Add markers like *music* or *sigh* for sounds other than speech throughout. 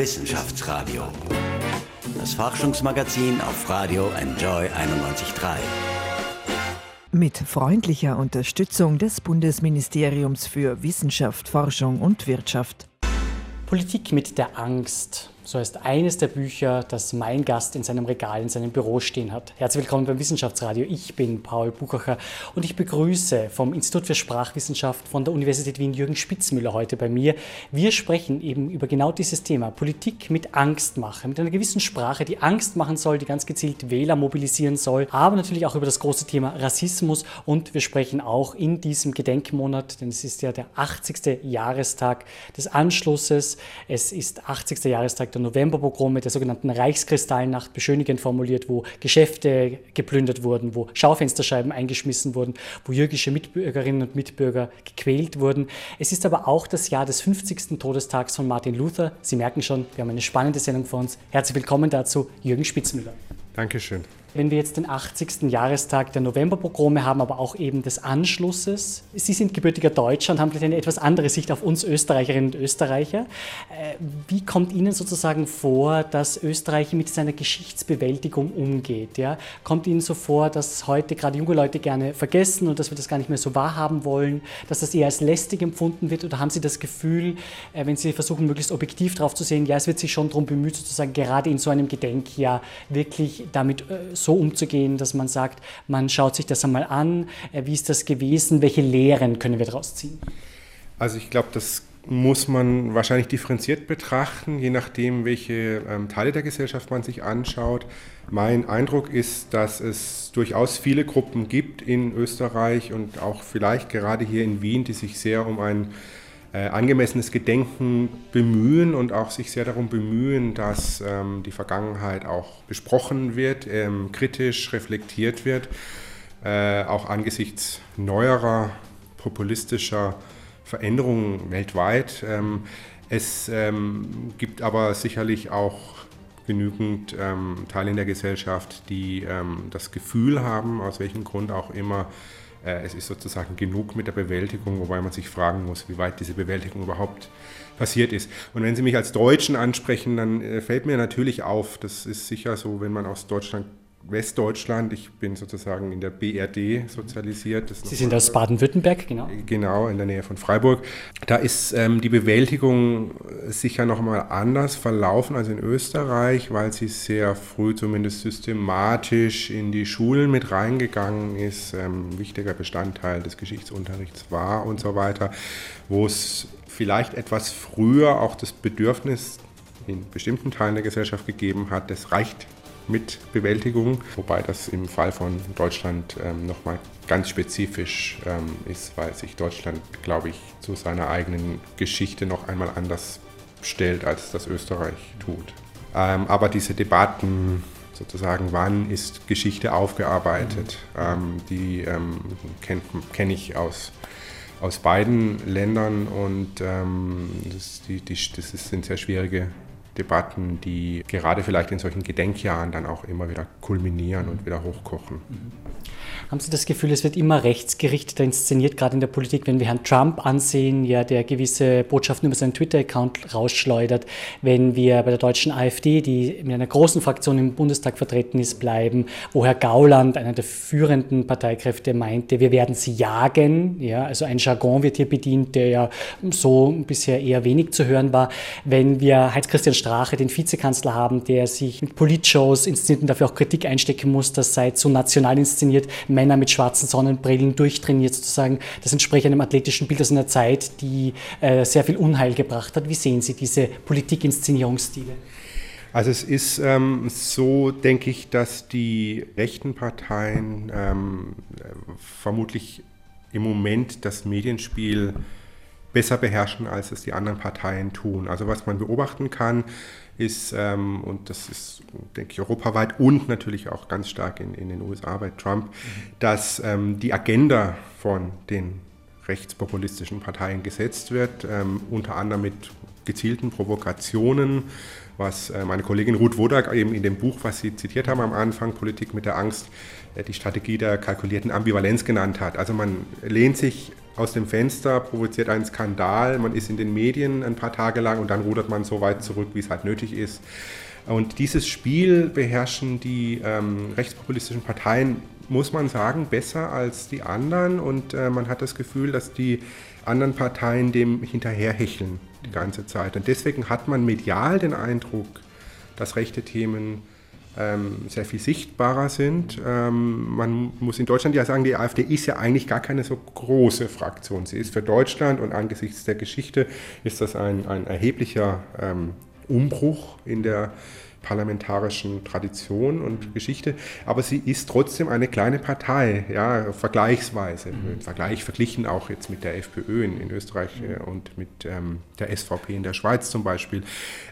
Wissenschaftsradio. Das Forschungsmagazin auf Radio Enjoy 91.3. Mit freundlicher Unterstützung des Bundesministeriums für Wissenschaft, Forschung und Wirtschaft. Politik mit der Angst. So heißt eines der Bücher, das mein Gast in seinem Regal, in seinem Büro stehen hat. Herzlich willkommen beim Wissenschaftsradio. Ich bin Paul Buchacher und ich begrüße vom Institut für Sprachwissenschaft von der Universität Wien Jürgen Spitzmüller heute bei mir. Wir sprechen eben über genau dieses Thema, Politik mit Angst machen, mit einer gewissen Sprache, die Angst machen soll, die ganz gezielt Wähler mobilisieren soll, aber natürlich auch über das große Thema Rassismus und wir sprechen auch in diesem Gedenkmonat, denn es ist ja der 80. Jahrestag des Anschlusses, es ist 80. Jahrestag der der Novemberpogrome der sogenannten Reichskristallnacht beschönigend formuliert, wo Geschäfte geplündert wurden, wo Schaufensterscheiben eingeschmissen wurden, wo jüdische Mitbürgerinnen und Mitbürger gequält wurden. Es ist aber auch das Jahr des 50. Todestags von Martin Luther. Sie merken schon, wir haben eine spannende Sendung vor uns. Herzlich willkommen dazu, Jürgen Spitzmüller. Dankeschön. Wenn wir jetzt den 80. Jahrestag der Novemberpogrome haben, aber auch eben des Anschlusses. Sie sind gebürtiger Deutscher und haben vielleicht eine etwas andere Sicht auf uns Österreicherinnen und Österreicher. Äh, wie kommt Ihnen sozusagen vor, dass Österreich mit seiner Geschichtsbewältigung umgeht? Ja? Kommt Ihnen so vor, dass heute gerade junge Leute gerne vergessen und dass wir das gar nicht mehr so wahrhaben wollen, dass das eher als lästig empfunden wird? Oder haben Sie das Gefühl, äh, wenn Sie versuchen, möglichst objektiv drauf zu sehen, ja, es wird sich schon darum bemüht, sozusagen gerade in so einem Gedenkjahr wirklich damit äh, so umzugehen, dass man sagt, man schaut sich das einmal an, äh, wie ist das gewesen, welche Lehren können wir daraus ziehen? Also ich glaube, das muss man wahrscheinlich differenziert betrachten, je nachdem, welche ähm, Teile der Gesellschaft man sich anschaut. Mein Eindruck ist, dass es durchaus viele Gruppen gibt in Österreich und auch vielleicht gerade hier in Wien, die sich sehr um ein angemessenes Gedenken bemühen und auch sich sehr darum bemühen, dass ähm, die Vergangenheit auch besprochen wird, ähm, kritisch reflektiert wird, äh, auch angesichts neuerer populistischer Veränderungen weltweit. Ähm, es ähm, gibt aber sicherlich auch genügend ähm, Teile in der Gesellschaft, die ähm, das Gefühl haben, aus welchem Grund auch immer, äh, es ist sozusagen genug mit der Bewältigung, wobei man sich fragen muss, wie weit diese Bewältigung überhaupt passiert ist. Und wenn Sie mich als Deutschen ansprechen, dann äh, fällt mir natürlich auf, das ist sicher so, wenn man aus Deutschland Westdeutschland. Ich bin sozusagen in der BRD sozialisiert. Sie sind aus Baden-Württemberg, genau. Genau, in der Nähe von Freiburg. Da ist ähm, die Bewältigung sicher noch mal anders verlaufen als in Österreich, weil sie sehr früh zumindest systematisch in die Schulen mit reingegangen ist, ähm, wichtiger Bestandteil des Geschichtsunterrichts war und so weiter, wo es vielleicht etwas früher auch das Bedürfnis in bestimmten Teilen der Gesellschaft gegeben hat, das reicht mit Bewältigung, wobei das im Fall von Deutschland ähm, nochmal ganz spezifisch ähm, ist, weil sich Deutschland, glaube ich, zu seiner eigenen Geschichte noch einmal anders stellt, als das Österreich tut. Ähm, aber diese Debatten, sozusagen, wann ist Geschichte aufgearbeitet, mhm. ähm, die ähm, kenne kenn ich aus aus beiden Ländern und ähm, das, die, die, das sind sehr schwierige Debatten, die gerade vielleicht in solchen Gedenkjahren dann auch immer wieder kulminieren und wieder hochkochen. Haben Sie das Gefühl, es wird immer rechtsgerichteter inszeniert, gerade in der Politik, wenn wir Herrn Trump ansehen, ja, der gewisse Botschaften über seinen Twitter-Account rausschleudert, wenn wir bei der deutschen AfD, die mit einer großen Fraktion im Bundestag vertreten ist, bleiben, wo Herr Gauland, einer der führenden Parteikräfte, meinte, wir werden sie jagen, ja, also ein Jargon wird hier bedient, der ja so bisher eher wenig zu hören war, wenn wir Heinz-Christian Strache, den Vizekanzler haben, der sich mit Politshows inszeniert und dafür auch Kritik einstecken muss, das sei zu national inszeniert, Männer mit schwarzen Sonnenbrillen durchtrainiert sozusagen. Das entspricht einem athletischen Bild aus einer Zeit, die äh, sehr viel Unheil gebracht hat. Wie sehen Sie diese Politikinszenierungsstile? Also es ist ähm, so, denke ich, dass die rechten Parteien ähm, vermutlich im Moment das Medienspiel besser beherrschen, als es die anderen Parteien tun. Also was man beobachten kann, ist, ähm, und das ist, denke ich, europaweit und natürlich auch ganz stark in, in den USA bei Trump, dass ähm, die Agenda von den rechtspopulistischen Parteien gesetzt wird, ähm, unter anderem mit gezielten Provokationen, was äh, meine Kollegin Ruth Wodak eben in dem Buch, was Sie zitiert haben am Anfang, Politik mit der Angst, die Strategie der kalkulierten Ambivalenz genannt hat. Also man lehnt sich aus dem Fenster, provoziert einen Skandal, man ist in den Medien ein paar Tage lang und dann rudert man so weit zurück, wie es halt nötig ist. Und dieses Spiel beherrschen die ähm, rechtspopulistischen Parteien, muss man sagen, besser als die anderen. Und äh, man hat das Gefühl, dass die anderen Parteien dem hinterherhecheln die ganze Zeit. Und deswegen hat man medial den Eindruck, dass rechte Themen ähm, sehr viel sichtbarer sind. Ähm, man muss in Deutschland ja sagen, die AfD ist ja eigentlich gar keine so große Fraktion. Sie ist für Deutschland und angesichts der Geschichte ist das ein, ein erheblicher ähm, Umbruch in der parlamentarischen Tradition und mhm. Geschichte, aber sie ist trotzdem eine kleine Partei, ja, vergleichsweise, mhm. im Vergleich verglichen auch jetzt mit der FPÖ in, in Österreich mhm. Äh, und mit ähm, der SVP in der Schweiz zum Beispiel.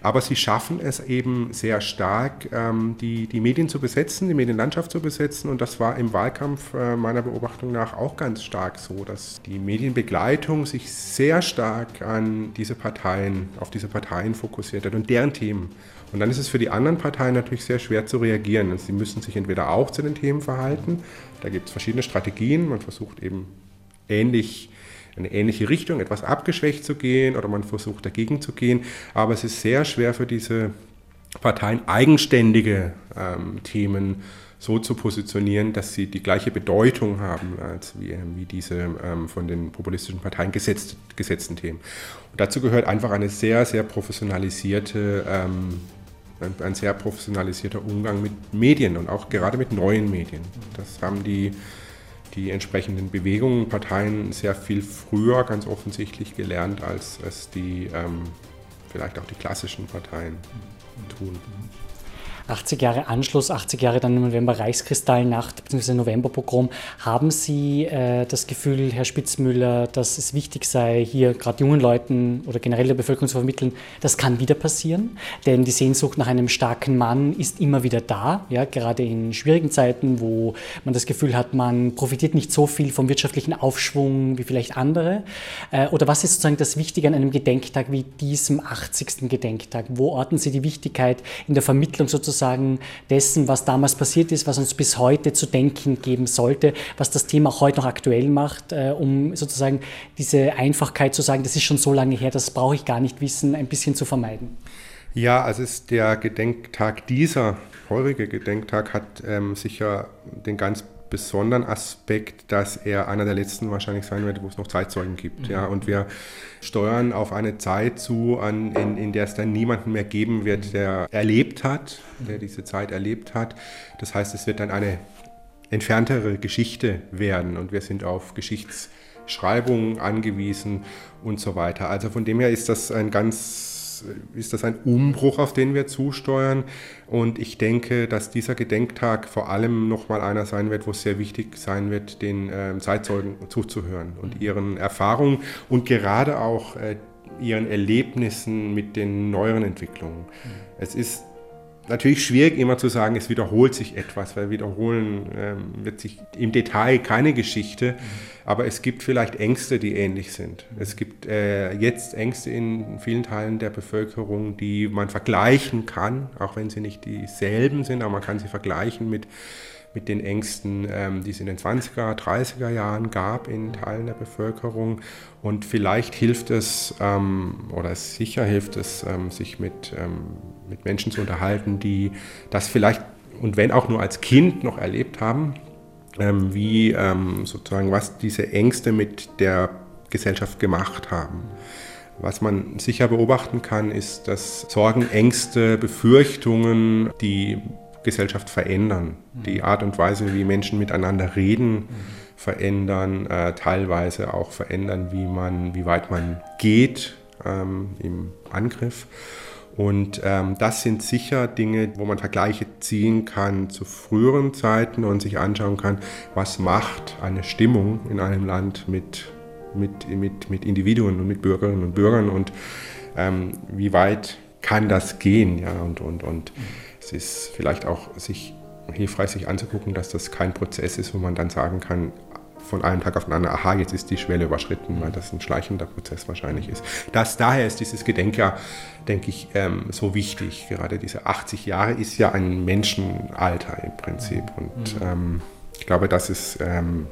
Aber sie schaffen es eben sehr stark, ähm, die, die Medien zu besetzen, die Medienlandschaft zu besetzen und das war im Wahlkampf äh, meiner Beobachtung nach auch ganz stark so, dass die Medienbegleitung sich sehr stark an diese Parteien, auf diese Parteien fokussiert hat und deren Themen und dann ist es für die anderen Parteien natürlich sehr schwer zu reagieren. Sie müssen sich entweder auch zu den Themen verhalten, da gibt es verschiedene Strategien, man versucht eben ähnlich eine ähnliche Richtung, etwas abgeschwächt zu gehen oder man versucht dagegen zu gehen. Aber es ist sehr schwer für diese Parteien eigenständige ähm, Themen so zu positionieren, dass sie die gleiche Bedeutung haben als wie, wie diese ähm, von den populistischen Parteien gesetzt, gesetzten Themen. Und dazu gehört einfach eine sehr, sehr professionalisierte ähm, ein, ein, sehr professionalisierter Umgang mit Medien und auch gerade mit neuen Medien. Das haben die, die entsprechenden Bewegungen, Parteien sehr viel früher ganz offensichtlich gelernt, als es die ähm, vielleicht auch die klassischen Parteien tun. 80 Jahre Anschluss, 80 Jahre dann im November Reichskristallnacht bzw. Novemberpogrom. Haben Sie äh, das Gefühl, Herr Spitzmüller, dass es wichtig sei, hier gerade jungen Leuten oder generell der Bevölkerung zu vermitteln, das kann wieder passieren? Denn die Sehnsucht nach einem starken Mann ist immer wieder da, ja, gerade in schwierigen Zeiten, wo man das Gefühl hat, man profitiert nicht so viel vom wirtschaftlichen Aufschwung wie vielleicht andere. Äh, oder was ist sozusagen das Wichtige an einem Gedenktag wie diesem 80. Gedenktag? Wo orten Sie die Wichtigkeit in der Vermittlung sozusagen sozusagen dessen, was damals passiert ist, was uns bis heute zu denken geben sollte, was das Thema auch heute noch aktuell macht, äh, um sozusagen diese Einfachkeit zu sagen, das ist schon so lange her, das brauche ich gar nicht wissen, ein bisschen zu vermeiden. Ja, also ist der Gedenktag dieser heurige Gedenktag hat ähm, sicher den ganz besonderen Aspekt, dass er einer der letzten wahrscheinlich sein wird, wo es noch Zeitzeugen gibt. Mhm. Ja, und wir steuern auf eine Zeit zu, an, in, in der es dann niemanden mehr geben wird, der erlebt hat, der diese Zeit erlebt hat. Das heißt, es wird dann eine entferntere Geschichte werden und wir sind auf Geschichtsschreibungen angewiesen und so weiter. Also von dem her ist das ein ganz ist das ein Umbruch, auf den wir zusteuern. Und ich denke, dass dieser Gedenktag vor allem nochmal einer sein wird, wo es sehr wichtig sein wird, den äh, Zeitzeugen zuzuhören und ihren Erfahrungen und gerade auch äh, ihren Erlebnissen mit den neueren Entwicklungen. Mhm. Es ist natürlich schwierig immer zu sagen, es wiederholt sich etwas, weil wiederholen ähm, wird sich im Detail keine Geschichte, aber es gibt vielleicht Ängste, die ähnlich sind. Es gibt äh, jetzt Ängste in vielen Teilen der Bevölkerung, die man vergleichen kann, auch wenn sie nicht dieselben sind, aber man kann sie vergleichen mit mit den Ängsten, ähm, die es in den 20er, 30er Jahren gab in Teilen der Bevölkerung. Und vielleicht hilft es, ähm, oder sicher hilft es, ähm, sich mit, mit Menschen zu unterhalten, die das vielleicht, und wenn auch nur als Kind noch erlebt haben, wie sozusagen, was diese Ängste mit der Gesellschaft gemacht haben. Was man sicher beobachten kann, ist, dass Sorgen, Ängste, Befürchtungen, die Gesellschaft verändern. Die Art und Weise, wie Menschen miteinander reden, verändern, äh, teilweise auch verändern, wie, man, wie weit man geht ähm, im Angriff. Und ähm, das sind sicher Dinge, wo man Vergleiche ziehen kann zu früheren Zeiten und sich anschauen kann, was macht eine Stimmung in einem Land mit, mit, mit, mit Individuen und mit Bürgerinnen und Bürgern und ähm, wie weit kann das gehen. Ja, und, und, und es ist vielleicht auch sich hilfreich, sich anzugucken, dass das kein Prozess ist, wo man dann sagen kann, von einem Tag auf den anderen, aha, jetzt ist die Schwelle überschritten, weil das ein schleichender Prozess wahrscheinlich ist. Das, daher ist dieses Gedenkjahr, denke ich, ähm, so wichtig. Gerade diese 80 Jahre ist ja ein Menschenalter im Prinzip. Und mhm. ähm, ich glaube, das ist ähm,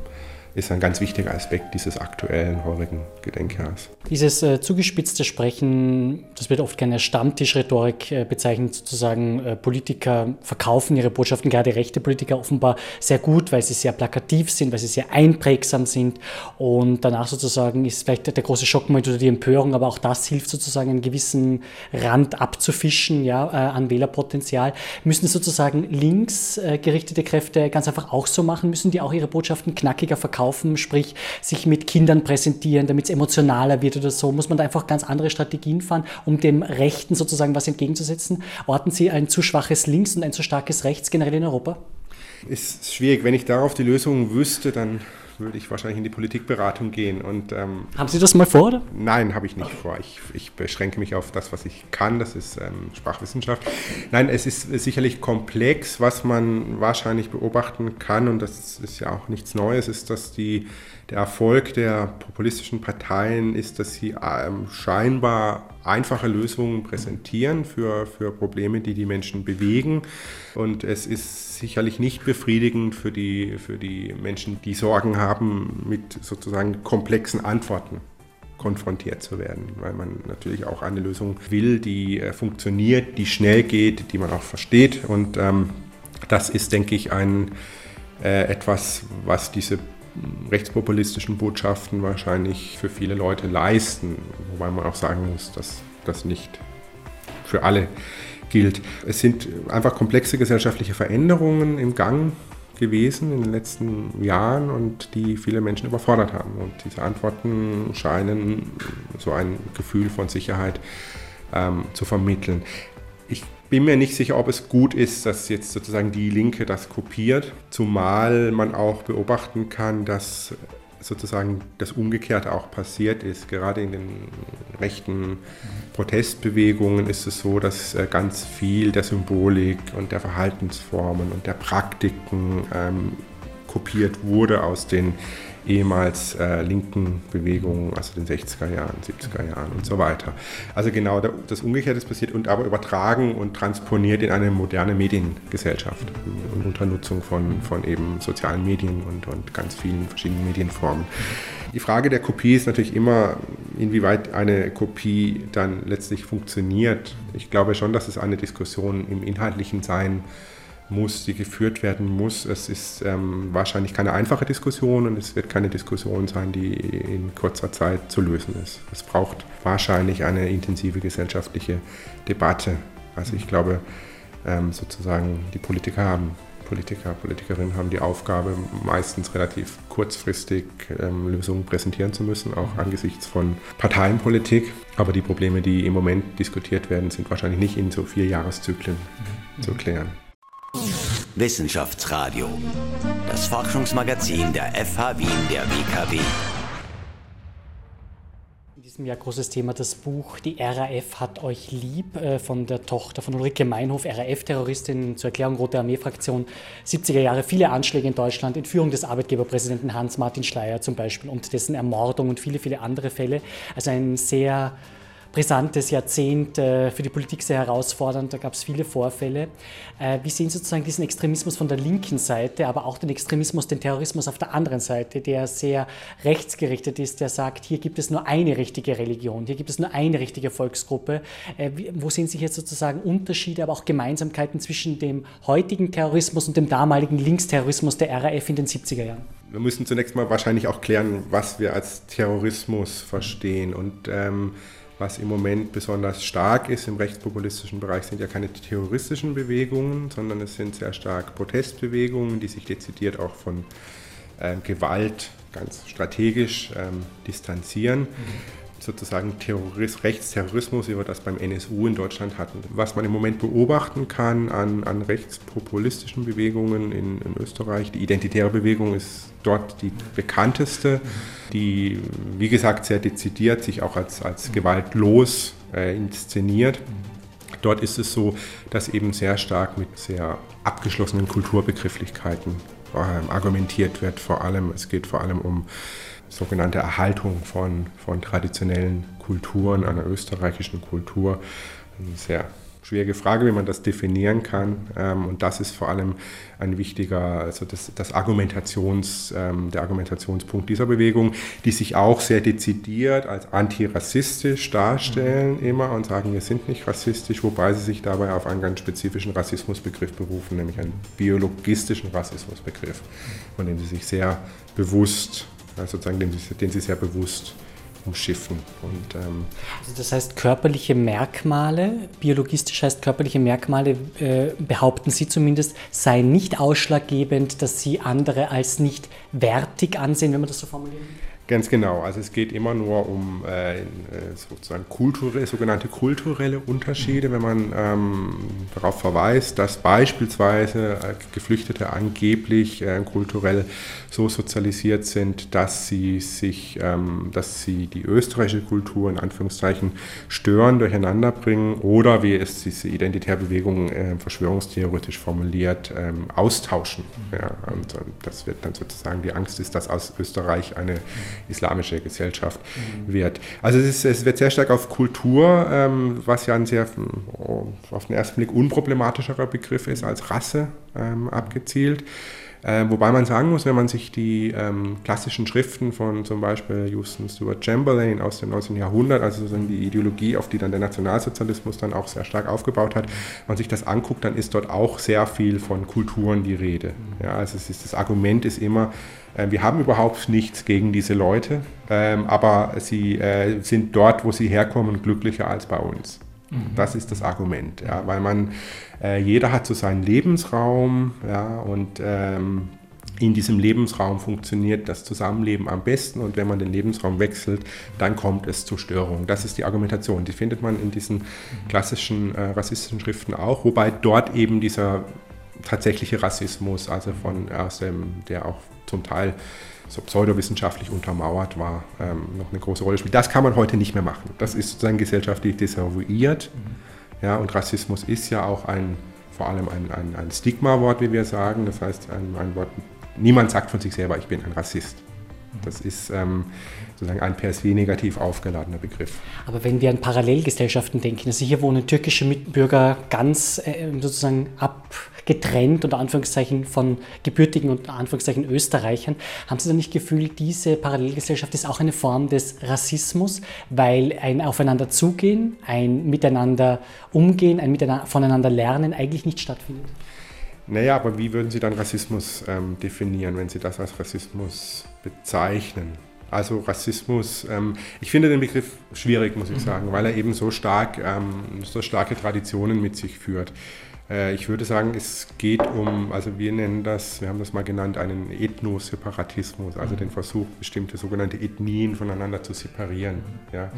ist ein ganz wichtiger Aspekt dieses aktuellen, heurigen Gedenkjahres. Dieses äh, zugespitzte Sprechen, das wird oft gerne Stammtischrhetorik äh, bezeichnet, sozusagen äh, Politiker verkaufen ihre Botschaften, gerade rechte Politiker offenbar sehr gut, weil sie sehr plakativ sind, weil sie sehr einprägsam sind und danach sozusagen ist vielleicht der große Schockmoment oder die Empörung, aber auch das hilft sozusagen einen gewissen Rand abzufischen ja, äh, an Wählerpotenzial. Müssen sozusagen links gerichtete Kräfte ganz einfach auch so machen, müssen die auch ihre Botschaften knackiger verkaufen? Verkaufen, sprich sich mit Kindern präsentieren, damit es emotionaler wird oder so? Muss man da einfach ganz andere Strategien fahren, um dem Rechten sozusagen was entgegenzusetzen? Orten Sie ein zu schwaches Links und ein zu starkes Rechts generell in Europa? Ist schwierig. Wenn ich darauf die Lösung wüsste, dann würde ich wahrscheinlich in die Politikberatung gehen. Und, ähm, Haben Sie das mal vor? Oder? Nein, habe ich nicht okay. vor. Ich, ich, beschränke mich auf das, was ich kann. Das ist ähm, Sprachwissenschaft. Nein, es ist sicherlich komplex. Was man wahrscheinlich beobachten kann, und das ist ja auch nichts Neues, ist, dass die, der Erfolg der populistischen Parteien ist, dass sie ähm, scheinbar einfache Lösungen präsentieren für, für Probleme, die die Menschen bewegen. Und es ist sicherlich nicht befriedigend für die, für die Menschen, die Sorgen haben, mit sozusagen komplexen Antworten konfrontiert zu werden, weil man natürlich auch eine Lösung will, die äh, funktioniert, die schnell geht, die man auch versteht. Und ähm, das ist, denke ich, ein, äh, etwas, was diese rechtspopulistischen Botschaften wahrscheinlich für viele Leute leisten, wobei man auch sagen muss, dass das nicht für alle gilt. Es sind einfach komplexe gesellschaftliche Veränderungen im Gang gewesen in den letzten Jahren und die viele Menschen überfordert haben. Und diese Antworten scheinen so ein Gefühl von Sicherheit ähm, zu vermitteln. Ich bin mir nicht sicher, ob es gut ist, dass jetzt sozusagen die Linke das kopiert, zumal man auch beobachten kann, dass sozusagen das Umgekehrte auch passiert ist. Gerade in den rechten Protestbewegungen ist es so, dass äh, ganz viel der Symbolik und der Verhaltensformen und der Praktiken ähm, kopiert wurde aus den ehemals äh, linken Bewegungen, also den 60er Jahren, 70er Jahren und so weiter. Also genau das Umgekehrte ist passiert und aber übertragen und transponiert in eine moderne Mediengesellschaft und unter Nutzung von, von eben sozialen Medien und, und ganz vielen verschiedenen Medienformen. Die Frage der Kopie ist natürlich immer, inwieweit eine Kopie dann letztlich funktioniert. Ich glaube schon, dass es eine Diskussion im inhaltlichen Sein muss, die geführt werden muss. Es ist ähm, wahrscheinlich keine einfache Diskussion und es wird keine Diskussion sein, die in kurzer Zeit zu lösen ist. Es braucht wahrscheinlich eine intensive gesellschaftliche Debatte. Also ich glaube, ähm, sozusagen die Politiker haben, Politiker, Politikerinnen haben die Aufgabe, meistens relativ kurzfristig ähm, Lösungen präsentieren zu müssen, auch angesichts von Parteienpolitik. Aber die Probleme, die im Moment diskutiert werden, sind wahrscheinlich nicht in so vier Jahreszyklen mhm. zu klären. Wissenschaftsradio, das Forschungsmagazin der FH Wien der WKW. In diesem Jahr großes Thema das Buch Die RAF hat euch lieb äh, von der Tochter von Ulrike Meinhof, RAF-Terroristin zur Erklärung Rote Armee-Fraktion, 70er Jahre, viele Anschläge in Deutschland, Entführung des Arbeitgeberpräsidenten Hans-Martin Schleyer zum Beispiel und dessen Ermordung und viele, viele andere Fälle. Also ein sehr brisantes Jahrzehnt, äh, für die Politik sehr herausfordernd, da gab es viele Vorfälle. Äh, wie sehen Sie sozusagen diesen Extremismus von der linken Seite, aber auch den Extremismus, den Terrorismus auf der anderen Seite, der sehr rechtsgerichtet ist, der sagt, hier gibt es nur eine richtige Religion, hier gibt es nur eine richtige Volksgruppe. Äh, wo sehen Sie jetzt sozusagen Unterschiede, aber auch Gemeinsamkeiten zwischen dem heutigen Terrorismus und dem damaligen Linksterrorismus der RAF in den 70er Jahren? Wir müssen zunächst mal wahrscheinlich auch klären, was wir als Terrorismus verstehen. Und ähm, was im Moment besonders stark ist im rechtspopulistischen Bereich, sind ja keine terroristischen Bewegungen, sondern es sind sehr stark Protestbewegungen, die sich dezidiert auch von ähm, Gewalt ganz strategisch ähm, distanzieren. Mhm sozusagen Terrorist, Rechtsterrorismus, wie wir das beim NSU in Deutschland hatten. Was man im Moment beobachten kann an, an rechtspopulistischen Bewegungen in, in, Österreich, die identitäre Bewegung ist dort die bekannteste, die, wie gesagt, sehr dezidiert sich auch als, als gewaltlos äh, inszeniert. Dort ist es so, dass eben sehr stark mit sehr abgeschlossenen Kulturbegrifflichkeiten ähm, argumentiert wird. Vor allem, es geht vor allem um sogenannte Erhaltung von, von traditionellen Kulturen, einer österreichischen Kultur. Eine sehr schwierige Frage, wie man das definieren kann. Ähm, und das ist vor allem ein wichtiger, also das, das Argumentations, ähm, der Argumentationspunkt dieser Bewegung, die sich auch sehr dezidiert als antirassistisch darstellen mhm. immer und sagen, wir sind nicht rassistisch, wobei sie sich dabei auf einen ganz spezifischen Rassismusbegriff berufen, nämlich einen biologistischen Rassismusbegriff, von dem sie sich sehr bewusst, sozusagen den, den sie sehr bewusst umschiffen. Und, ähm also das heißt, körperliche Merkmale, biologistisch heißt körperliche Merkmale, äh, behaupten Sie zumindest, seien nicht ausschlaggebend, dass Sie andere als nicht wertig ansehen, wenn man das so formulieren Ganz genau. Also es geht immer nur um äh, sozusagen kulturelle, sogenannte kulturelle Unterschiede, wenn man ähm, darauf verweist, dass beispielsweise äh, Geflüchtete angeblich äh, kulturell so sozialisiert sind, dass sie sich, ähm, dass sie die österreichische Kultur in Anführungszeichen stören, durcheinander bringen oder wie es diese Identitärbewegung äh, verschwörungstheoretisch formuliert, ähm, austauschen. Ja, und, und, das wird dann sozusagen die Angst ist, dass aus Österreich eine islamische Gesellschaft mhm. wird. Also es, ist, es, wird sehr stark auf Kultur, ähm, was ja ein sehr oh, auf den ersten Blick unproblematischerer Begriff ist als Rasse ähm, abgezielt. Äh, wobei man sagen muss, wenn man sich die ähm, klassischen Schriften von zum Beispiel Houston Stuart Chamberlain aus dem 19. Jahrhundert, also sozusagen die Ideologie, auf die dann der Nationalsozialismus dann auch sehr stark aufgebaut hat, wenn man sich das anguckt, dann ist dort auch sehr viel von Kulturen die Rede. Ja, also ist, das Argument ist immer, äh, wir haben überhaupt nichts gegen diese Leute, ähm, aber sie äh, sind dort, wo sie herkommen, glücklicher als bei uns. Mhm. Das ist das Argument, ja, weil man, äh, jeder hat so seinen Lebensraum ja, und ähm, in diesem Lebensraum funktioniert das Zusammenleben am besten und wenn man den Lebensraum wechselt, dann kommt es zu Störungen. Das ist die Argumentation. Die findet man in diesen klassischen äh, rassistischen Schriften auch, wobei dort eben dieser tatsächliche Rassismus, also von aus dem, der auch zum Teil so pseudowissenschaftlich untermauert war, ähm, noch eine große Rolle spielt. Das kann man heute nicht mehr machen. Das ist sozusagen gesellschaftlich desavouiert. Mhm. Ja, und Rassismus ist ja auch ein, vor allem ein, ein, ein Stigma-Wort, wie wir sagen. Das heißt, ein, ein Wort, niemand sagt von sich selber, ich bin ein Rassist. Das ist ähm, sozusagen ein per se negativ aufgeladener Begriff. Aber wenn wir an Parallelgesellschaften denken, also hier wohnen türkische Mitbürger ganz äh, sozusagen abgetrennt, unter Anführungszeichen, von gebürtigen unter Anführungszeichen Österreichern, haben Sie dann nicht Gefühl, diese Parallelgesellschaft ist auch eine Form des Rassismus, weil ein Aufeinander zugehen, ein Miteinander umgehen, ein Miteinander voneinander lernen eigentlich nicht stattfindet? Naja, aber wie würden Sie dann Rassismus ähm, definieren, wenn Sie das als Rassismus bezeichnen? Also Rassismus, ähm, ich finde den Begriff schwierig, muss ich mhm. sagen, weil er eben so stark, ähm, so starke Traditionen mit sich führt. Äh, ich würde sagen, es geht um, also wir nennen das, wir haben das mal genannt, einen Ethnoseparatismus, also mhm. den Versuch, bestimmte sogenannte Ethnien voneinander zu separieren, ja? Mhm.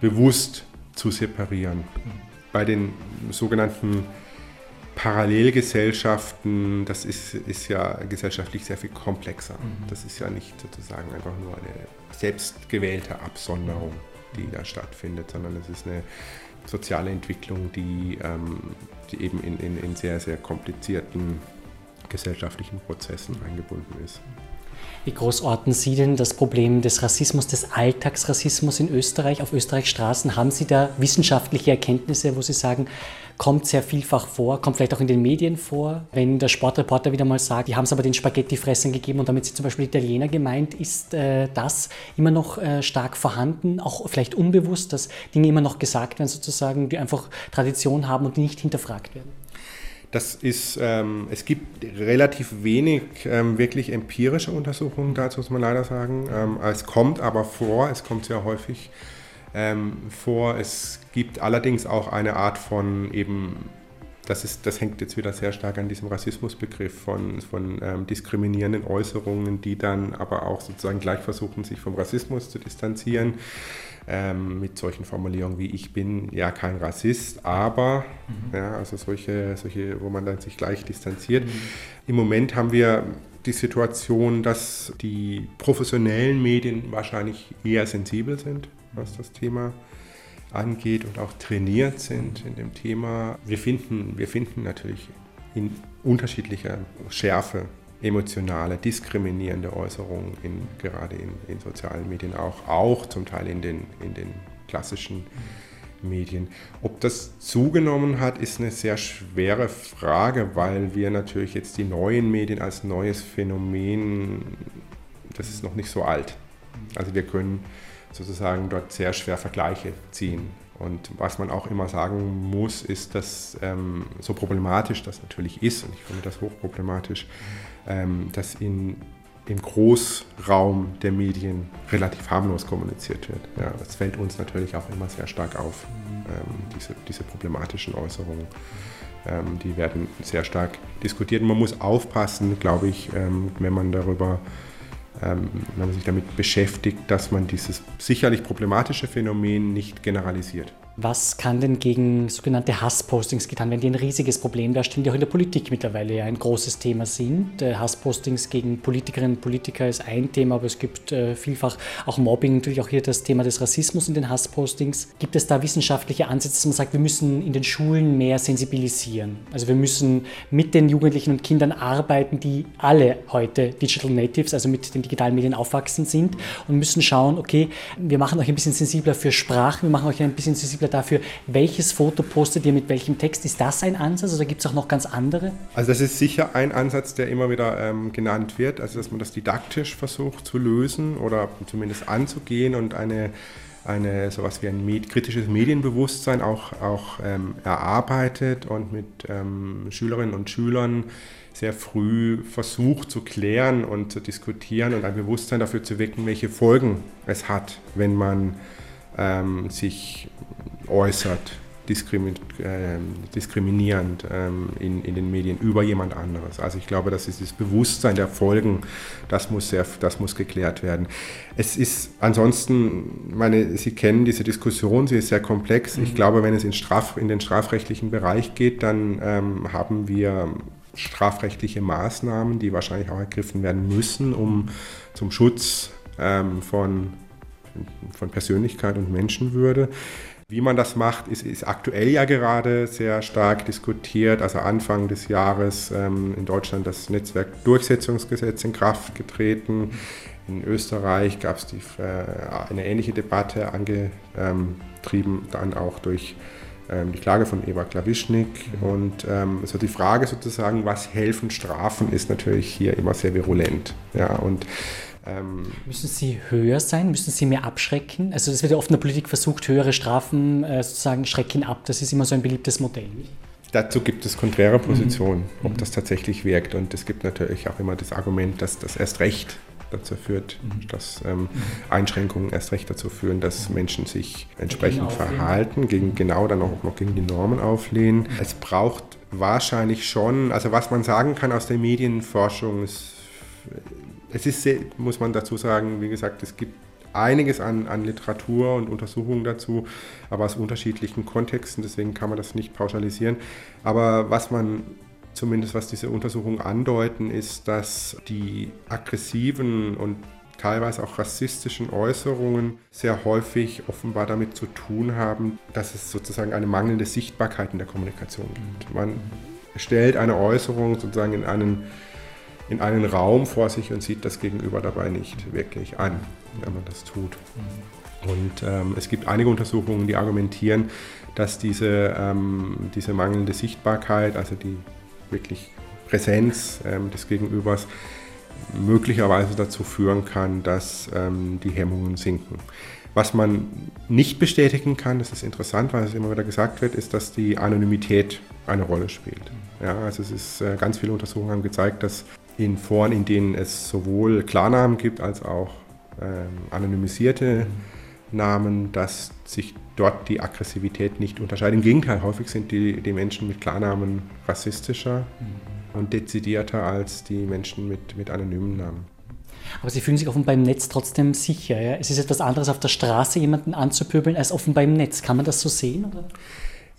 bewusst zu separieren. Bei den sogenannten Parallelgesellschaften, das ist, ist ja gesellschaftlich sehr viel komplexer. Mhm. Das ist ja nicht sozusagen einfach nur eine selbstgewählte Absonderung, die da stattfindet, sondern es ist eine soziale Entwicklung, die, ähm, die eben in, in, in sehr, sehr komplizierten gesellschaftlichen Prozessen eingebunden ist. Wie groß orten Sie denn das Problem des Rassismus, des Alltagsrassismus in Österreich, auf Österreichs Straßen? Haben Sie da wissenschaftliche Erkenntnisse, wo Sie sagen, kommt sehr vielfach vor, kommt vielleicht auch in den Medien vor, wenn der Sportreporter wieder mal sagt, die haben es aber den Spaghetti-Fressern gegeben und damit sind zum Beispiel Italiener gemeint, ist äh, das immer noch äh, stark vorhanden, auch vielleicht unbewusst, dass Dinge immer noch gesagt werden sozusagen, die einfach Tradition haben und nicht hinterfragt werden? Das ist, ähm, es gibt relativ wenig ähm, wirklich empirische Untersuchungen dazu, muss man leider sagen. Ähm, es kommt aber vor, es kommt sehr häufig ähm, vor. Es gibt allerdings auch eine Art von eben, das, ist, das hängt jetzt wieder sehr stark an diesem Rassismusbegriff von, von ähm, diskriminierenden Äußerungen, die dann aber auch sozusagen gleich versuchen, sich vom Rassismus zu distanzieren ähm, mit solchen Formulierungen wie ich bin ja kein Rassist, aber, mhm. ja, also solche, solche, wo man dann sich gleich distanziert. Mhm. Im Moment haben wir die Situation, dass die professionellen Medien wahrscheinlich eher sensibel sind, was das Thema angeht und auch trainiert sind in dem Thema. Wir finden, wir finden natürlich in unterschiedlicher Schärfe emotionale, diskriminierende Äußerungen in, gerade in, in, sozialen Medien auch, auch zum Teil in den, in den klassischen Medien. Ob das zugenommen hat, ist eine sehr schwere Frage, weil wir natürlich jetzt die neuen Medien als neues Phänomen, das ist noch nicht so alt. Also wir können sozusagen dort sehr schwer Vergleiche ziehen. Und was man auch immer sagen muss, ist, dass ähm, so problematisch das natürlich ist, und ich finde das hochproblematisch, ähm, dass in, im Großraum der Medien relativ harmlos kommuniziert wird. Ja, das fällt uns natürlich auch immer sehr stark auf, ähm, diese, diese problematischen Äußerungen. Ähm, die werden sehr stark diskutiert. Und man muss aufpassen, glaube ich, ähm, wenn man darüber ähm, wenn man sich damit beschäftigt, dass man dieses sicherlich problematische Phänomen nicht generalisiert. Was kann denn gegen sogenannte Hasspostings getan werden, die ein riesiges Problem darstellen, die auch in der Politik mittlerweile ein großes Thema sind? Äh, Hasspostings gegen Politikerinnen und Politiker ist ein Thema, aber es gibt äh, vielfach auch Mobbing, natürlich auch hier das Thema des Rassismus in den Hasspostings. Gibt es da wissenschaftliche Ansätze, dass man sagt, wir müssen in den Schulen mehr sensibilisieren? Also wir müssen mit den Jugendlichen und Kindern arbeiten, die alle heute Digital Natives, also mit den digitalen Medien aufwachsen sind und müssen schauen, okay, wir machen euch ein bisschen sensibler für Sprache, wir machen euch ein bisschen sensibler dafür, welches Foto postet ihr mit welchem Text. Ist das ein Ansatz oder gibt es auch noch ganz andere? Also das ist sicher ein Ansatz, der immer wieder ähm, genannt wird, also dass man das didaktisch versucht zu lösen oder zumindest anzugehen und eine eine sowas wie ein med kritisches Medienbewusstsein auch, auch ähm, erarbeitet und mit ähm, Schülerinnen und Schülern sehr früh versucht zu klären und zu diskutieren und ein Bewusstsein dafür zu wecken, welche Folgen es hat, wenn man ähm, sich äußert, diskrimi äh, diskriminierend ähm, in, in den Medien über jemand anderes. Also ich glaube, das ist das Bewusstsein der Folgen, das muss, sehr, das muss geklärt werden. Es ist ansonsten, meine, Sie kennen diese Diskussion, sie ist sehr komplex. Ich mhm. glaube, wenn es in, Straf, in den strafrechtlichen Bereich geht, dann ähm, haben wir strafrechtliche Maßnahmen, die wahrscheinlich auch ergriffen werden müssen, um zum Schutz ähm, von, von Persönlichkeit und Menschenwürde. Wie man das macht, ist, ist, aktuell ja gerade sehr stark diskutiert. Also Anfang des Jahres ähm, in Deutschland das Netzwerkdurchsetzungsgesetz in Kraft getreten. In Österreich gab es äh, eine ähnliche Debatte, angetrieben dann auch durch ähm, die Klage von Eva Klawischnik. Mhm. Und ähm, so die Frage sozusagen, was helfen Strafen, ist natürlich hier immer sehr virulent. Ja, und ähm, müssen sie höher sein? Müssen sie mehr abschrecken? Also es wird ja oft in der Politik versucht, höhere Strafen äh, sozusagen schrecken ab. Das ist immer so ein beliebtes Modell. Dazu gibt es konträre mhm. Positionen, mhm. ob das tatsächlich wirkt. Und es gibt natürlich auch immer das Argument, dass das erst recht dazu führt, mhm. dass ähm, mhm. Einschränkungen erst recht dazu führen, dass Menschen sich entsprechend verhalten, gegen, genau dann auch noch gegen die Normen auflehnen. Es braucht wahrscheinlich schon, also was man sagen kann aus der Medienforschung, ist, es ist, sehr, muss man dazu sagen, wie gesagt, es gibt einiges an, an Literatur und Untersuchungen dazu, aber aus unterschiedlichen Kontexten, deswegen kann man das nicht pauschalisieren. Aber was man zumindest was diese Untersuchungen andeuten, ist, dass die aggressiven und teilweise auch rassistischen Äußerungen sehr häufig offenbar damit zu tun haben, dass es sozusagen eine mangelnde Sichtbarkeit in der Kommunikation gibt. Man stellt eine Äußerung sozusagen in einen in einen Raum vor sich und sieht das Gegenüber dabei nicht wirklich an, wenn man das tut. Und ähm, es gibt einige Untersuchungen, die argumentieren, dass diese, ähm, diese mangelnde Sichtbarkeit, also die wirklich Präsenz ähm, des Gegenübers, möglicherweise dazu führen kann, dass ähm, die Hemmungen sinken. Was man nicht bestätigen kann, das ist interessant, weil es immer wieder gesagt wird, ist, dass die Anonymität eine Rolle spielt. Ja, also es ist, äh, ganz viele Untersuchungen haben gezeigt, dass in Foren, in denen es sowohl Klarnamen gibt als auch ähm, anonymisierte Namen, dass sich dort die Aggressivität nicht unterscheidet. Im Gegenteil, häufig sind die, die Menschen mit Klarnamen rassistischer mhm. und dezidierter als die Menschen mit, mit anonymen Namen. Aber Sie fühlen sich offenbar im Netz trotzdem sicher. Ja? Es ist etwas anderes, auf der Straße jemanden anzupöbeln, als offenbar im Netz. Kann man das so sehen? Oder?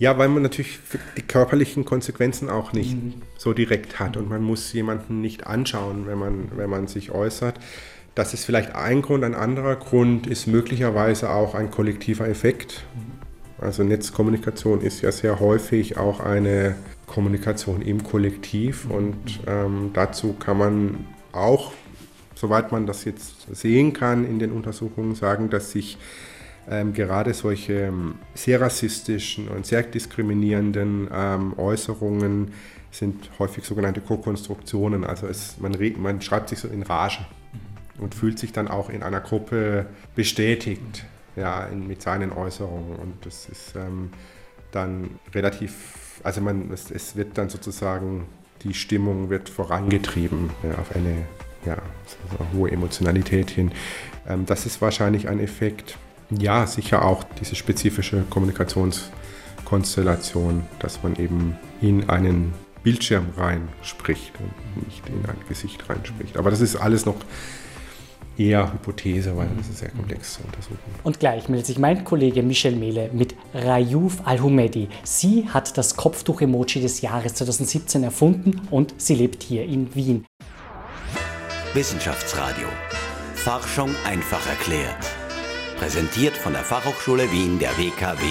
Ja, weil man natürlich die körperlichen Konsequenzen auch nicht mhm. so direkt hat und man muss jemanden nicht anschauen, wenn man, wenn man sich äußert. Das ist vielleicht ein Grund. Ein anderer Grund ist möglicherweise auch ein kollektiver Effekt. Also Netzkommunikation ist ja sehr häufig auch eine Kommunikation im Kollektiv und ähm, dazu kann man auch, soweit man das jetzt sehen kann in den Untersuchungen, sagen, dass sich ähm, gerade solche ähm, sehr rassistischen und sehr diskriminierenden ähm, Äußerungen sind häufig sogenannte Co-Konstruktionen. Also es, man, man schreibt sich so in Rage und fühlt sich dann auch in einer Gruppe bestätigt ja, in, mit seinen Äußerungen. Und das ist ähm, dann relativ, also man, es, es, wird dann sozusagen, die Stimmung wird vorangetrieben ja, auf eine ja, hohe Emotionalität hin. Ähm, das ist wahrscheinlich ein Effekt. Ja, sicher auch diese spezifische Kommunikationskonstellation, dass man eben in einen Bildschirm reinspricht und nicht in ein Gesicht reinspricht. Aber das ist alles noch eher Hypothese, weil das ist sehr komplex zu untersuchen. Und gleich meldet sich mein Kollege Michel Mehle mit Rayouf Al-Humedi. Sie hat das Kopftuch-Emoji des Jahres 2017 erfunden und sie lebt hier in Wien. Wissenschaftsradio. Forschung einfach erklärt. Präsentiert von der Fachhochschule Wien der WKW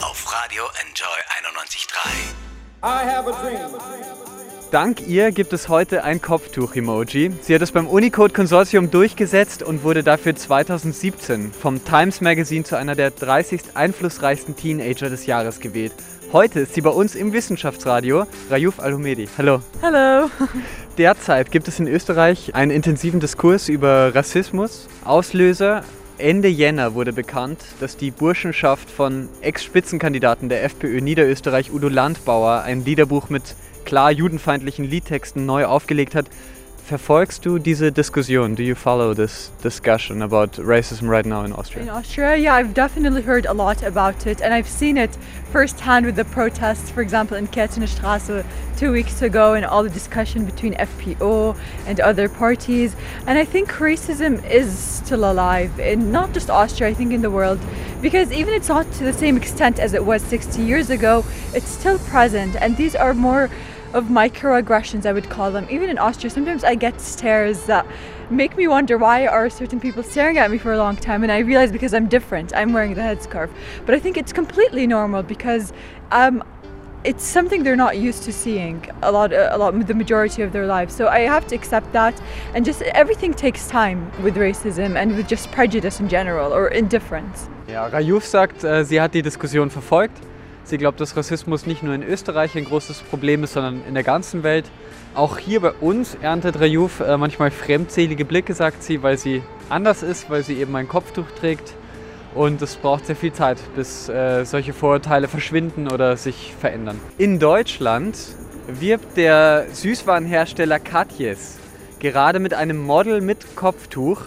auf Radio Enjoy 91.3. I have a dream. Dank ihr gibt es heute ein Kopftuch-Emoji. Sie hat es beim Unicode-Konsortium durchgesetzt und wurde dafür 2017 vom Times Magazine zu einer der 30 einflussreichsten Teenager des Jahres gewählt. Heute ist sie bei uns im Wissenschaftsradio, Rayouf Al-Humedi. Hallo. Hallo. Derzeit gibt es in Österreich einen intensiven Diskurs über Rassismus. Auslöser Ende Jänner wurde bekannt, dass die Burschenschaft von Ex-Spitzenkandidaten der FPÖ Niederösterreich Udo Landbauer ein Liederbuch mit klar judenfeindlichen Liedtexten neu aufgelegt hat. Verfolgst du diese Diskussion? Do you follow this discussion about racism right now in Austria? In Austria, yeah, I've definitely heard a lot about it, and I've seen it firsthand with the protests, for example, in Ketzner two weeks ago, and all the discussion between FPO and other parties. And I think racism is still alive, in not just Austria, I think in the world, because even it's not to the same extent as it was 60 years ago, it's still present, and these are more of microaggressions, I would call them. Even in Austria, sometimes I get stares that make me wonder why are certain people staring at me for a long time, and I realize because I'm different. I'm wearing the headscarf, but I think it's completely normal because um, it's something they're not used to seeing a lot, a lot, the majority of their lives. So I have to accept that, and just everything takes time with racism and with just prejudice in general or indifference. Ja, sagt, äh, sie hat die Diskussion verfolgt. Sie glaubt, dass Rassismus nicht nur in Österreich ein großes Problem ist, sondern in der ganzen Welt. Auch hier bei uns erntet Rayouf äh, manchmal fremdselige Blicke, sagt sie, weil sie anders ist, weil sie eben ein Kopftuch trägt. Und es braucht sehr viel Zeit, bis äh, solche Vorurteile verschwinden oder sich verändern. In Deutschland wirbt der Süßwarenhersteller Katjes gerade mit einem Model mit Kopftuch,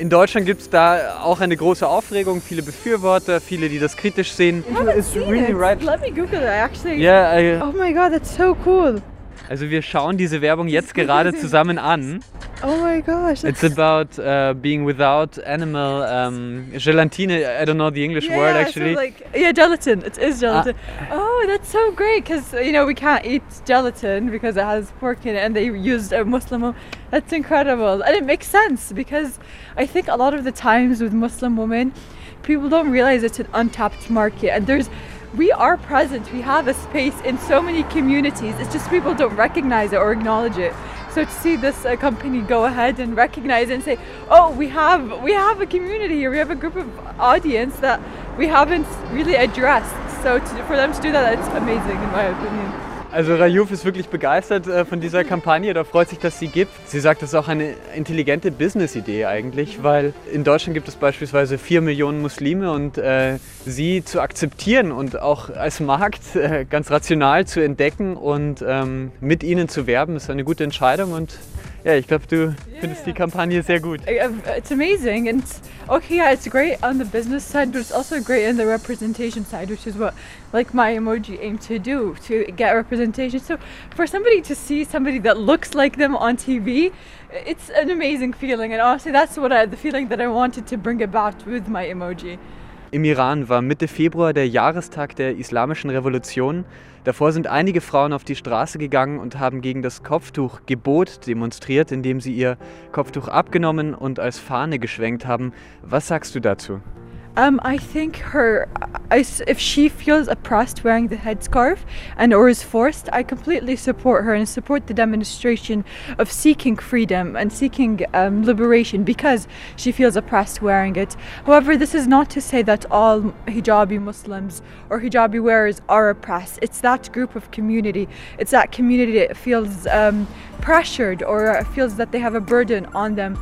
in Deutschland gibt es da auch eine große Aufregung, viele Befürworter, viele, die das kritisch sehen. It's really right. Let me Google it actually. Yeah, I, oh my god, that's so cool. Also wir schauen diese Werbung jetzt gerade *laughs* zusammen an. Oh my gosh. It's about uh, being without animal um, gelatine. I don't know the English yeah, word actually. So like, yeah, gelatin. It is gelatin. Ah. Oh, that's so great because you know we can't eat gelatin because it has pork in it, and they used a Muslim. That's incredible, and it makes sense because I think a lot of the times with Muslim women, people don't realize it's an untapped market, and there's we are present. We have a space in so many communities. It's just people don't recognize it or acknowledge it. So to see this uh, company go ahead and recognize and say, "Oh, we have we have a community here. We have a group of audience that we haven't really addressed." So to, for them to do that, it's amazing in my opinion. Also Rayouf ist wirklich begeistert äh, von dieser Kampagne, da freut sich, dass sie gibt. Sie sagt, das ist auch eine intelligente Business-Idee eigentlich, weil in Deutschland gibt es beispielsweise vier Millionen Muslime und äh, sie zu akzeptieren und auch als Markt äh, ganz rational zu entdecken und ähm, mit ihnen zu werben, ist eine gute Entscheidung und ja, ich glaube, du yeah. findest die Kampagne sehr gut. Uh, uh, it's amazing and okay, yeah, it's great on the business side, but it's also great in the representation side, which is what like my emoji aim to do to get representation. So for somebody to see somebody that looks like them on TV, it's an amazing feeling, and honestly, that's what I, the feeling that I wanted to bring about with my emoji. Im Iran war Mitte Februar der Jahrestag der Islamischen Revolution. Davor sind einige Frauen auf die Straße gegangen und haben gegen das Kopftuchgebot demonstriert, indem sie ihr Kopftuch abgenommen und als Fahne geschwenkt haben. Was sagst du dazu? Um, I think her, I, if she feels oppressed wearing the headscarf and or is forced, I completely support her and support the demonstration of seeking freedom and seeking um, liberation because she feels oppressed wearing it. However, this is not to say that all hijabi Muslims or hijabi wearers are oppressed. It's that group of community. It's that community that feels um, pressured or feels that they have a burden on them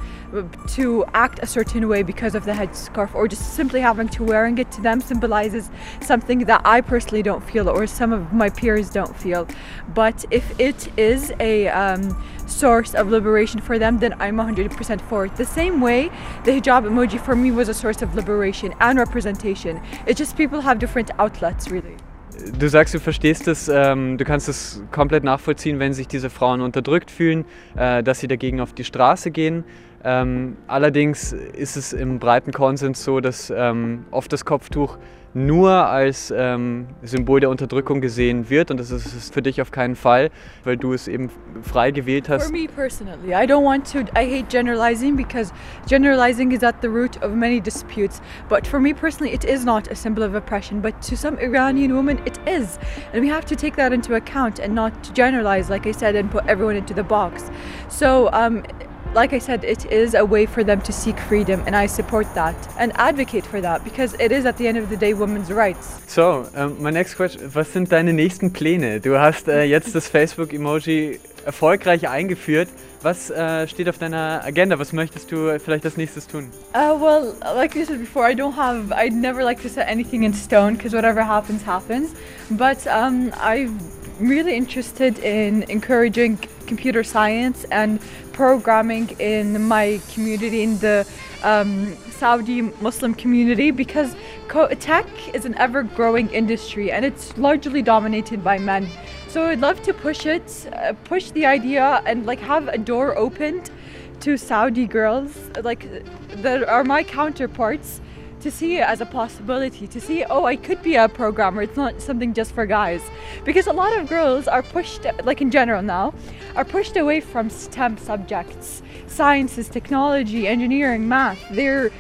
to act a certain way because of the headscarf or just simply having to wearing it to them symbolizes something that I personally don't feel or some of my peers don't feel. But if it is a um, source of liberation for them, then I'm 100% for it. The same way the hijab emoji for me was a source of liberation and representation. It's just people have different outlets, really. Du sagst, du verstehst es, ähm, du kannst es komplett nachvollziehen, wenn sich diese Frauen unterdrückt fühlen, äh, dass sie dagegen auf die Straße gehen. Ähm, allerdings ist es im breiten Konsens so, dass ähm, oft das Kopftuch nur als ähm, Symbol der Unterdrückung gesehen wird und das ist es für dich auf keinen Fall, weil du es eben frei gewählt hast. For me personally, I don't want to I hate generalizing because generalizing is at the root of many disputes, but for me personally it is not a symbol of oppression, but to some Iranian women it is. And we have to take that into account and not generalize like I said and put everyone into the box. So um, like I said, it is a way for them to seek freedom, and I support that and advocate for that because it is at the end of the day women's rights. So, um, my next question: Was sind deine nächsten Pläne? Du hast äh, jetzt das Facebook-Emoji erfolgreich eingeführt. Was äh, steht auf deiner Agenda? Was möchtest du vielleicht als nächstes tun? Uh, well, like I said before, I don't have, I never like to set anything in stone because whatever happens, happens. But um, I'm really interested in encouraging computer science and programming in my community, in the um, Saudi Muslim community, because tech is an ever growing industry and it's largely dominated by men. So I'd love to push it, uh, push the idea, and like have a door opened to Saudi girls, like that are my counterparts to see it as a possibility, to see, oh, I could be a programmer. It's not something just for guys. Because a lot of girls are pushed, like in general now, are pushed away from STEM subjects, sciences, technology, engineering, math. They're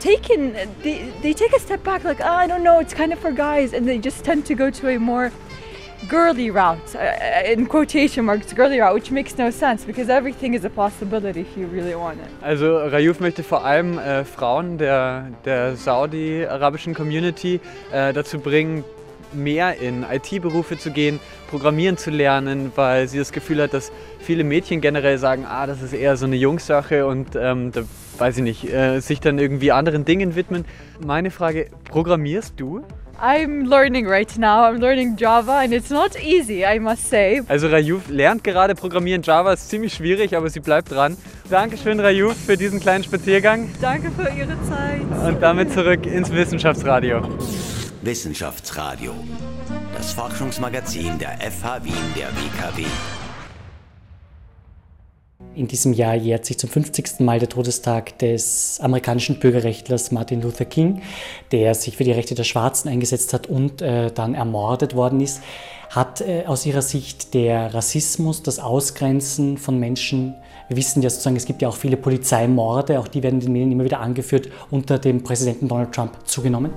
taken, they, they take a step back, like, oh, I don't know, it's kind of for guys. And they just tend to go to a more girly route, uh, in quotation marks, girly route, which makes no sense because everything is a possibility if you really want it. Also Rayouf möchte vor allem äh, Frauen der, der saudi-arabischen Community äh, dazu bringen, mehr in IT-Berufe zu gehen, Programmieren zu lernen, weil sie das Gefühl hat, dass viele Mädchen generell sagen, ah, das ist eher so eine Jungssache und ähm, da weiß ich nicht, äh, sich dann irgendwie anderen Dingen widmen. Meine Frage, programmierst du? I'm learning right now. I'm learning Java and it's not easy, I must say. Also Rayuf lernt gerade Programmieren. Java ist ziemlich schwierig, aber sie bleibt dran. Dankeschön Rayuf für diesen kleinen Spaziergang. Danke für Ihre Zeit. Und damit zurück ins Wissenschaftsradio. Wissenschaftsradio. Das Forschungsmagazin der FH Wien der WKW. In diesem Jahr jährt sich zum 50. Mal der Todestag des amerikanischen Bürgerrechtlers Martin Luther King, der sich für die Rechte der Schwarzen eingesetzt hat und äh, dann ermordet worden ist. Hat äh, aus Ihrer Sicht der Rassismus, das Ausgrenzen von Menschen, wir wissen ja sozusagen, es gibt ja auch viele Polizeimorde, auch die werden in den Medien immer wieder angeführt, unter dem Präsidenten Donald Trump zugenommen?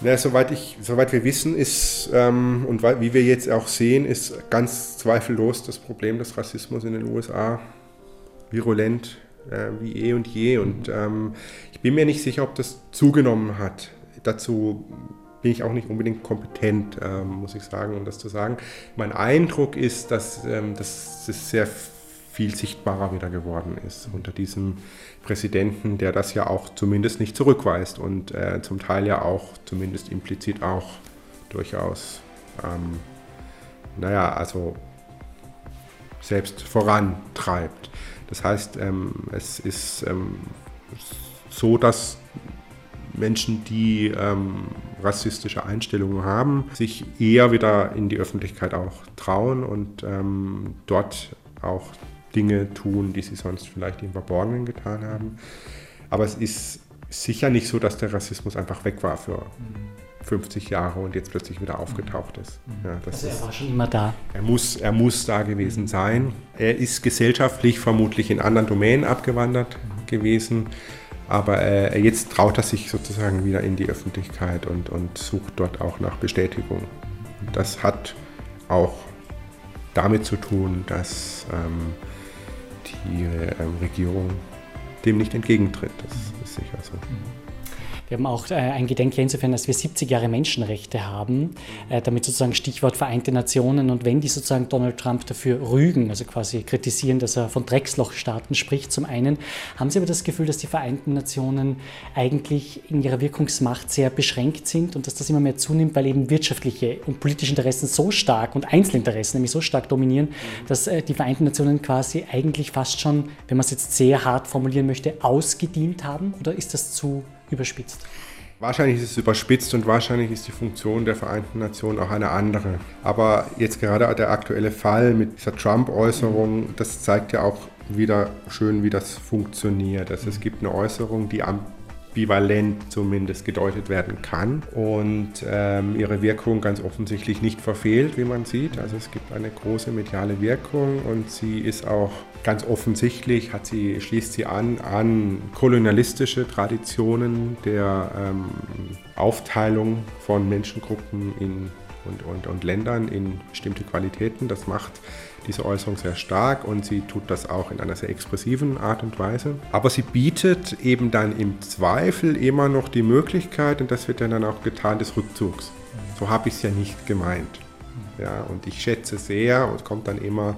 Na, soweit, ich, soweit wir wissen, ist ähm, und wie wir jetzt auch sehen, ist ganz zweifellos das Problem des Rassismus in den USA virulent äh, wie eh und je. Und ähm, ich bin mir nicht sicher, ob das zugenommen hat. Dazu bin ich auch nicht unbedingt kompetent, ähm, muss ich sagen, um das zu sagen. Mein Eindruck ist, dass, ähm, dass es sehr viel sichtbarer wieder geworden ist unter diesem Präsidenten, der das ja auch zumindest nicht zurückweist und äh, zum Teil ja auch zumindest implizit auch durchaus, ähm, naja, also selbst vorantreibt. Das heißt, ähm, es ist ähm, so, dass Menschen, die ähm, rassistische Einstellungen haben, sich eher wieder in die Öffentlichkeit auch trauen und ähm, dort auch Dinge tun, die sie sonst vielleicht im Verborgenen getan haben. Aber es ist sicher nicht so, dass der Rassismus einfach weg war für 50 Jahre und jetzt plötzlich wieder aufgetaucht ist. Mhm. Ja, also er war schon immer da. Er muss, er muss da gewesen sein. Er ist gesellschaftlich vermutlich in anderen Domänen abgewandert gewesen. Aber äh, jetzt traut er sich sozusagen wieder in die Öffentlichkeit und, und sucht dort auch nach Bestätigung. Das hat auch damit zu tun, dass ähm, die ähm, Regierung dem nicht entgegentritt. Das ist sicher so. Wir haben auch äh, ein Gedenkjahr insofern, dass wir 70 Jahre Menschenrechte haben, äh, damit sozusagen Stichwort Vereinte Nationen. Und wenn die sozusagen Donald Trump dafür rügen, also quasi kritisieren, dass er von Dreckslochstaaten spricht, zum einen, haben Sie aber das Gefühl, dass die Vereinten Nationen eigentlich in ihrer Wirkungsmacht sehr beschränkt sind und dass das immer mehr zunimmt, weil eben wirtschaftliche und politische Interessen so stark und Einzelinteressen nämlich so stark dominieren, dass äh, die Vereinten Nationen quasi eigentlich fast schon, wenn man es jetzt sehr hart formulieren möchte, ausgedient haben? Oder ist das zu überspitzt? Wahrscheinlich ist es überspitzt und wahrscheinlich ist die Funktion der Vereinten Nationen auch eine andere. Aber jetzt gerade der aktuelle Fall mit dieser Trump-Äußerung, das zeigt ja auch wieder schön, wie das funktioniert. Also es gibt eine Äußerung, die am ambivalent zumindest gedeutet werden kann und ähm, ihre Wirkung ganz offensichtlich nicht verfehlt, wie man sieht. Also es gibt eine große mediale Wirkung und sie ist auch ganz offensichtlich, hat sie, schließt sie an an kolonialistische Traditionen der ähm, Aufteilung von Menschengruppen in, und, und, und Ländern in bestimmte Qualitäten. Das macht diese Äußerung sehr stark und sie tut das auch in einer sehr expressiven Art und Weise. Aber sie bietet eben dann im Zweifel immer noch die Möglichkeit, und das wird dann auch getan, des Rückzugs. So habe ich es ja nicht gemeint. Ja, und ich schätze sehr und kommt dann immer,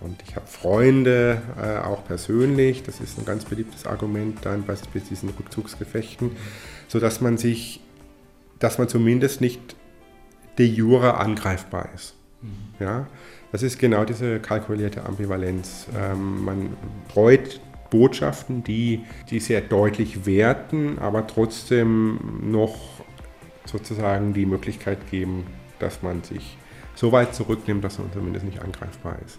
und ich habe Freunde, äh, auch persönlich, das ist ein ganz beliebtes Argument dann bei, bei diesen Rückzugsgefechten, sodass man sich, dass man zumindest nicht de jure angreifbar ist. Ja? Das ist genau diese kalkulierte Ambivalenz. Ähm, man freut Botschaften, die, die sehr deutlich werten, aber trotzdem noch sozusagen die Möglichkeit geben, dass man sich so weit zurücknimmt, dass man zumindest nicht angreifbar ist.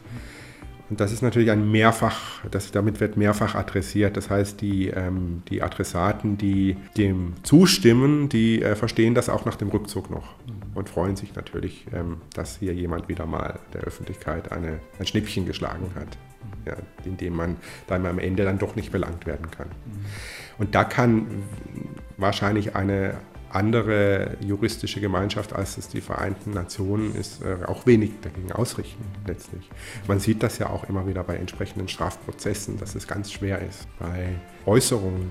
Und das ist natürlich ein Mehrfach, das, damit wird mehrfach adressiert. Das heißt, die, ähm, die Adressaten, die dem zustimmen, die äh, verstehen das auch nach dem Rückzug noch und freuen sich natürlich, ähm, dass hier jemand wieder mal der Öffentlichkeit eine, ein Schnippchen geschlagen hat, ja, indem man dann am Ende dann doch nicht belangt werden kann. Und da kann wahrscheinlich eine andere juristische Gemeinschaft als es die Vereinten Nationen ist, äh, auch wenig dagegen ausrichten letztlich. Man sieht das ja auch immer wieder bei entsprechenden Strafprozessen, dass es ganz schwer ist, bei Äußerungen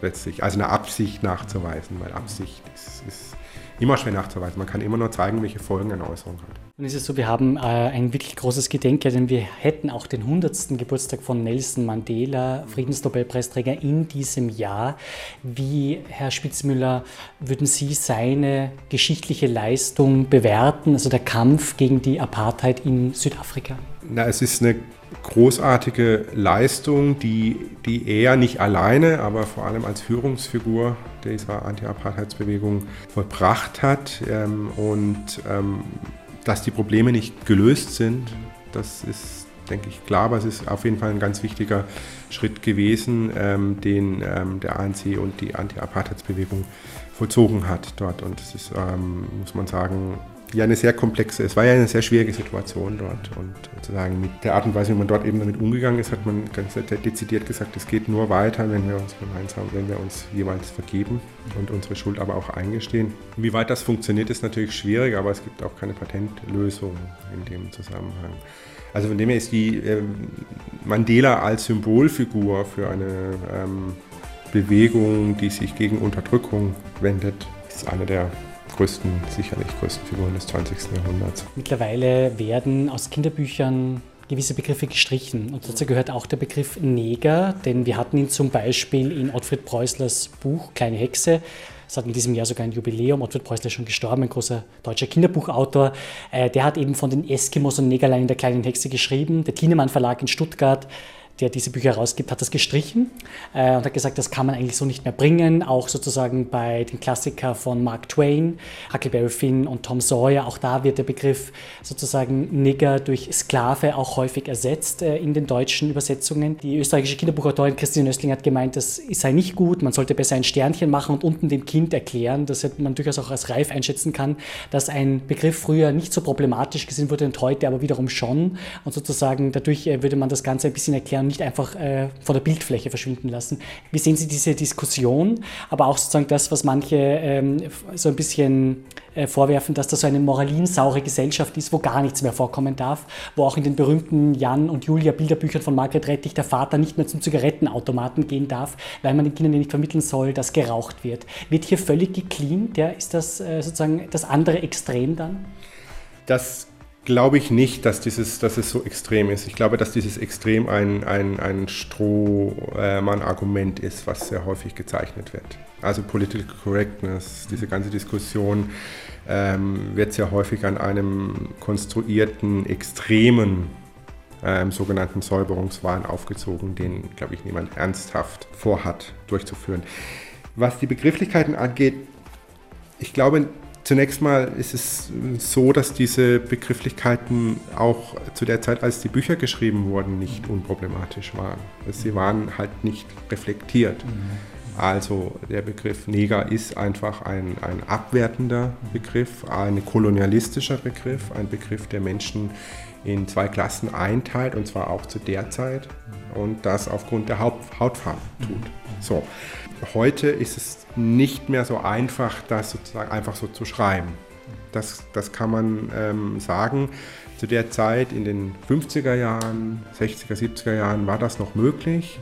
letztlich, also eine Absicht nachzuweisen, weil Absicht ist, ist immer schwer nachzuweisen. Man kann immer nur zeigen, welche Folgen eine Äußerung hat. Und es ist so, wir haben äh, ein wirklich großes Gedenkjahr, denn wir hätten auch den 100. Geburtstag von Nelson Mandela, Friedensnobelpreisträger, in diesem Jahr. Wie, Herr Spitzmüller, würden Sie seine geschichtliche Leistung bewerten, also der Kampf gegen die Apartheid in Südafrika? Na, es ist eine großartige Leistung, die, die er nicht alleine, aber vor allem als Führungsfigur dieser Anti-Apartheidsbewegung vollbracht hat. Ähm, und ähm, dass die Probleme nicht gelöst sind, das ist, denke ich, klar, aber es ist auf jeden Fall ein ganz wichtiger Schritt gewesen, ähm, den ähm, der ANC und die Anti-Apartheidsbewegung vollzogen hat dort. Und es ist, ähm, muss man sagen, ja eine sehr komplexe, es war ja eine sehr schwierige Situation dort und sozusagen mit der Art und Weise, wie man dort eben damit umgegangen ist, hat man ganz dezidiert gesagt, es geht nur weiter, wenn wir uns gemeinsam, wenn wir uns jeweils vergeben und unsere Schuld aber auch eingestehen. Wie weit das funktioniert, ist natürlich schwierig, aber es gibt auch keine Patentlösung in dem Zusammenhang. Also von dem her ist die äh, Mandela als Symbolfigur für eine ähm, Bewegung, die sich gegen Unterdrückung wendet, ist eine der größten, sicherlich größten Figuren des 20. Jahrhunderts. Mittlerweile werden aus Kinderbüchern gewisse Begriffe gestrichen. Und dazu gehört auch der Begriff Neger, denn wir hatten ihn zum Beispiel in Ottfried Preußlers Buch Kleine Hexe. Es hat in diesem Jahr sogar ein Jubiläum. Ottfried Preußler ist schon gestorben, ein großer deutscher Kinderbuchautor. Äh, der hat eben von den Eskimos und Negerlein in der kleinen Hexe geschrieben. Der Thienemann Verlag in Stuttgart der diese Bücher herausgibt, hat das gestrichen äh, und hat gesagt, das kann man eigentlich so nicht mehr bringen. Auch sozusagen bei den Klassikern von Mark Twain, Huckleberry Finn und Tom Sawyer, auch da wird der Begriff sozusagen Nigger durch Sklave auch häufig ersetzt äh, in den deutschen Übersetzungen. Die österreichische Kinderbuchautorin Christine Nöstling hat gemeint, das sei nicht gut, man sollte besser ein Sternchen machen und unten dem Kind erklären, dass man durchaus auch als reif einschätzen kann, dass ein Begriff früher nicht so problematisch gesehen wurde und heute aber wiederum schon. Und sozusagen dadurch äh, würde man das Ganze ein bisschen erklären nicht einfach äh, von der Bildfläche verschwinden lassen. Wie sehen Sie diese Diskussion, aber auch sozusagen das, was manche ähm, so ein bisschen äh, vorwerfen, dass das so eine moralinsaure Gesellschaft ist, wo gar nichts mehr vorkommen darf, wo auch in den berühmten Jan und Julia Bilderbüchern von Margret Rettich der Vater nicht mehr zum Zigarettenautomaten gehen darf, weil man den Kindern nicht vermitteln soll, dass geraucht wird. Wird hier völlig gecleant? Ja, ist das äh, sozusagen das andere Extrem dann? Das glaube ich nicht, dass, dieses, dass es so extrem ist. Ich glaube, dass dieses Extrem ein, ein, ein Strohmann-Argument ist, was sehr häufig gezeichnet wird. Also Political Correctness, diese ganze Diskussion ähm, wird sehr häufig an einem konstruierten, extremen ähm, sogenannten Säuberungswahn aufgezogen, den, glaube ich, niemand ernsthaft vorhat durchzuführen. Was die Begrifflichkeiten angeht, ich glaube, Zunächst mal ist es so, dass diese Begrifflichkeiten auch zu der Zeit, als die Bücher geschrieben wurden, nicht unproblematisch waren. Sie waren halt nicht reflektiert. Also der Begriff Neger ist einfach ein, ein abwertender Begriff, ein kolonialistischer Begriff, ein Begriff, der Menschen in zwei Klassen einteilt, und zwar auch zu der Zeit, und das aufgrund der Hautfarbe tut. So. Heute ist es nicht mehr so einfach, das sozusagen einfach so zu schreiben. Das, das kann man ähm, sagen. Zu der Zeit in den 50er Jahren, 60er, 70er Jahren war das noch möglich,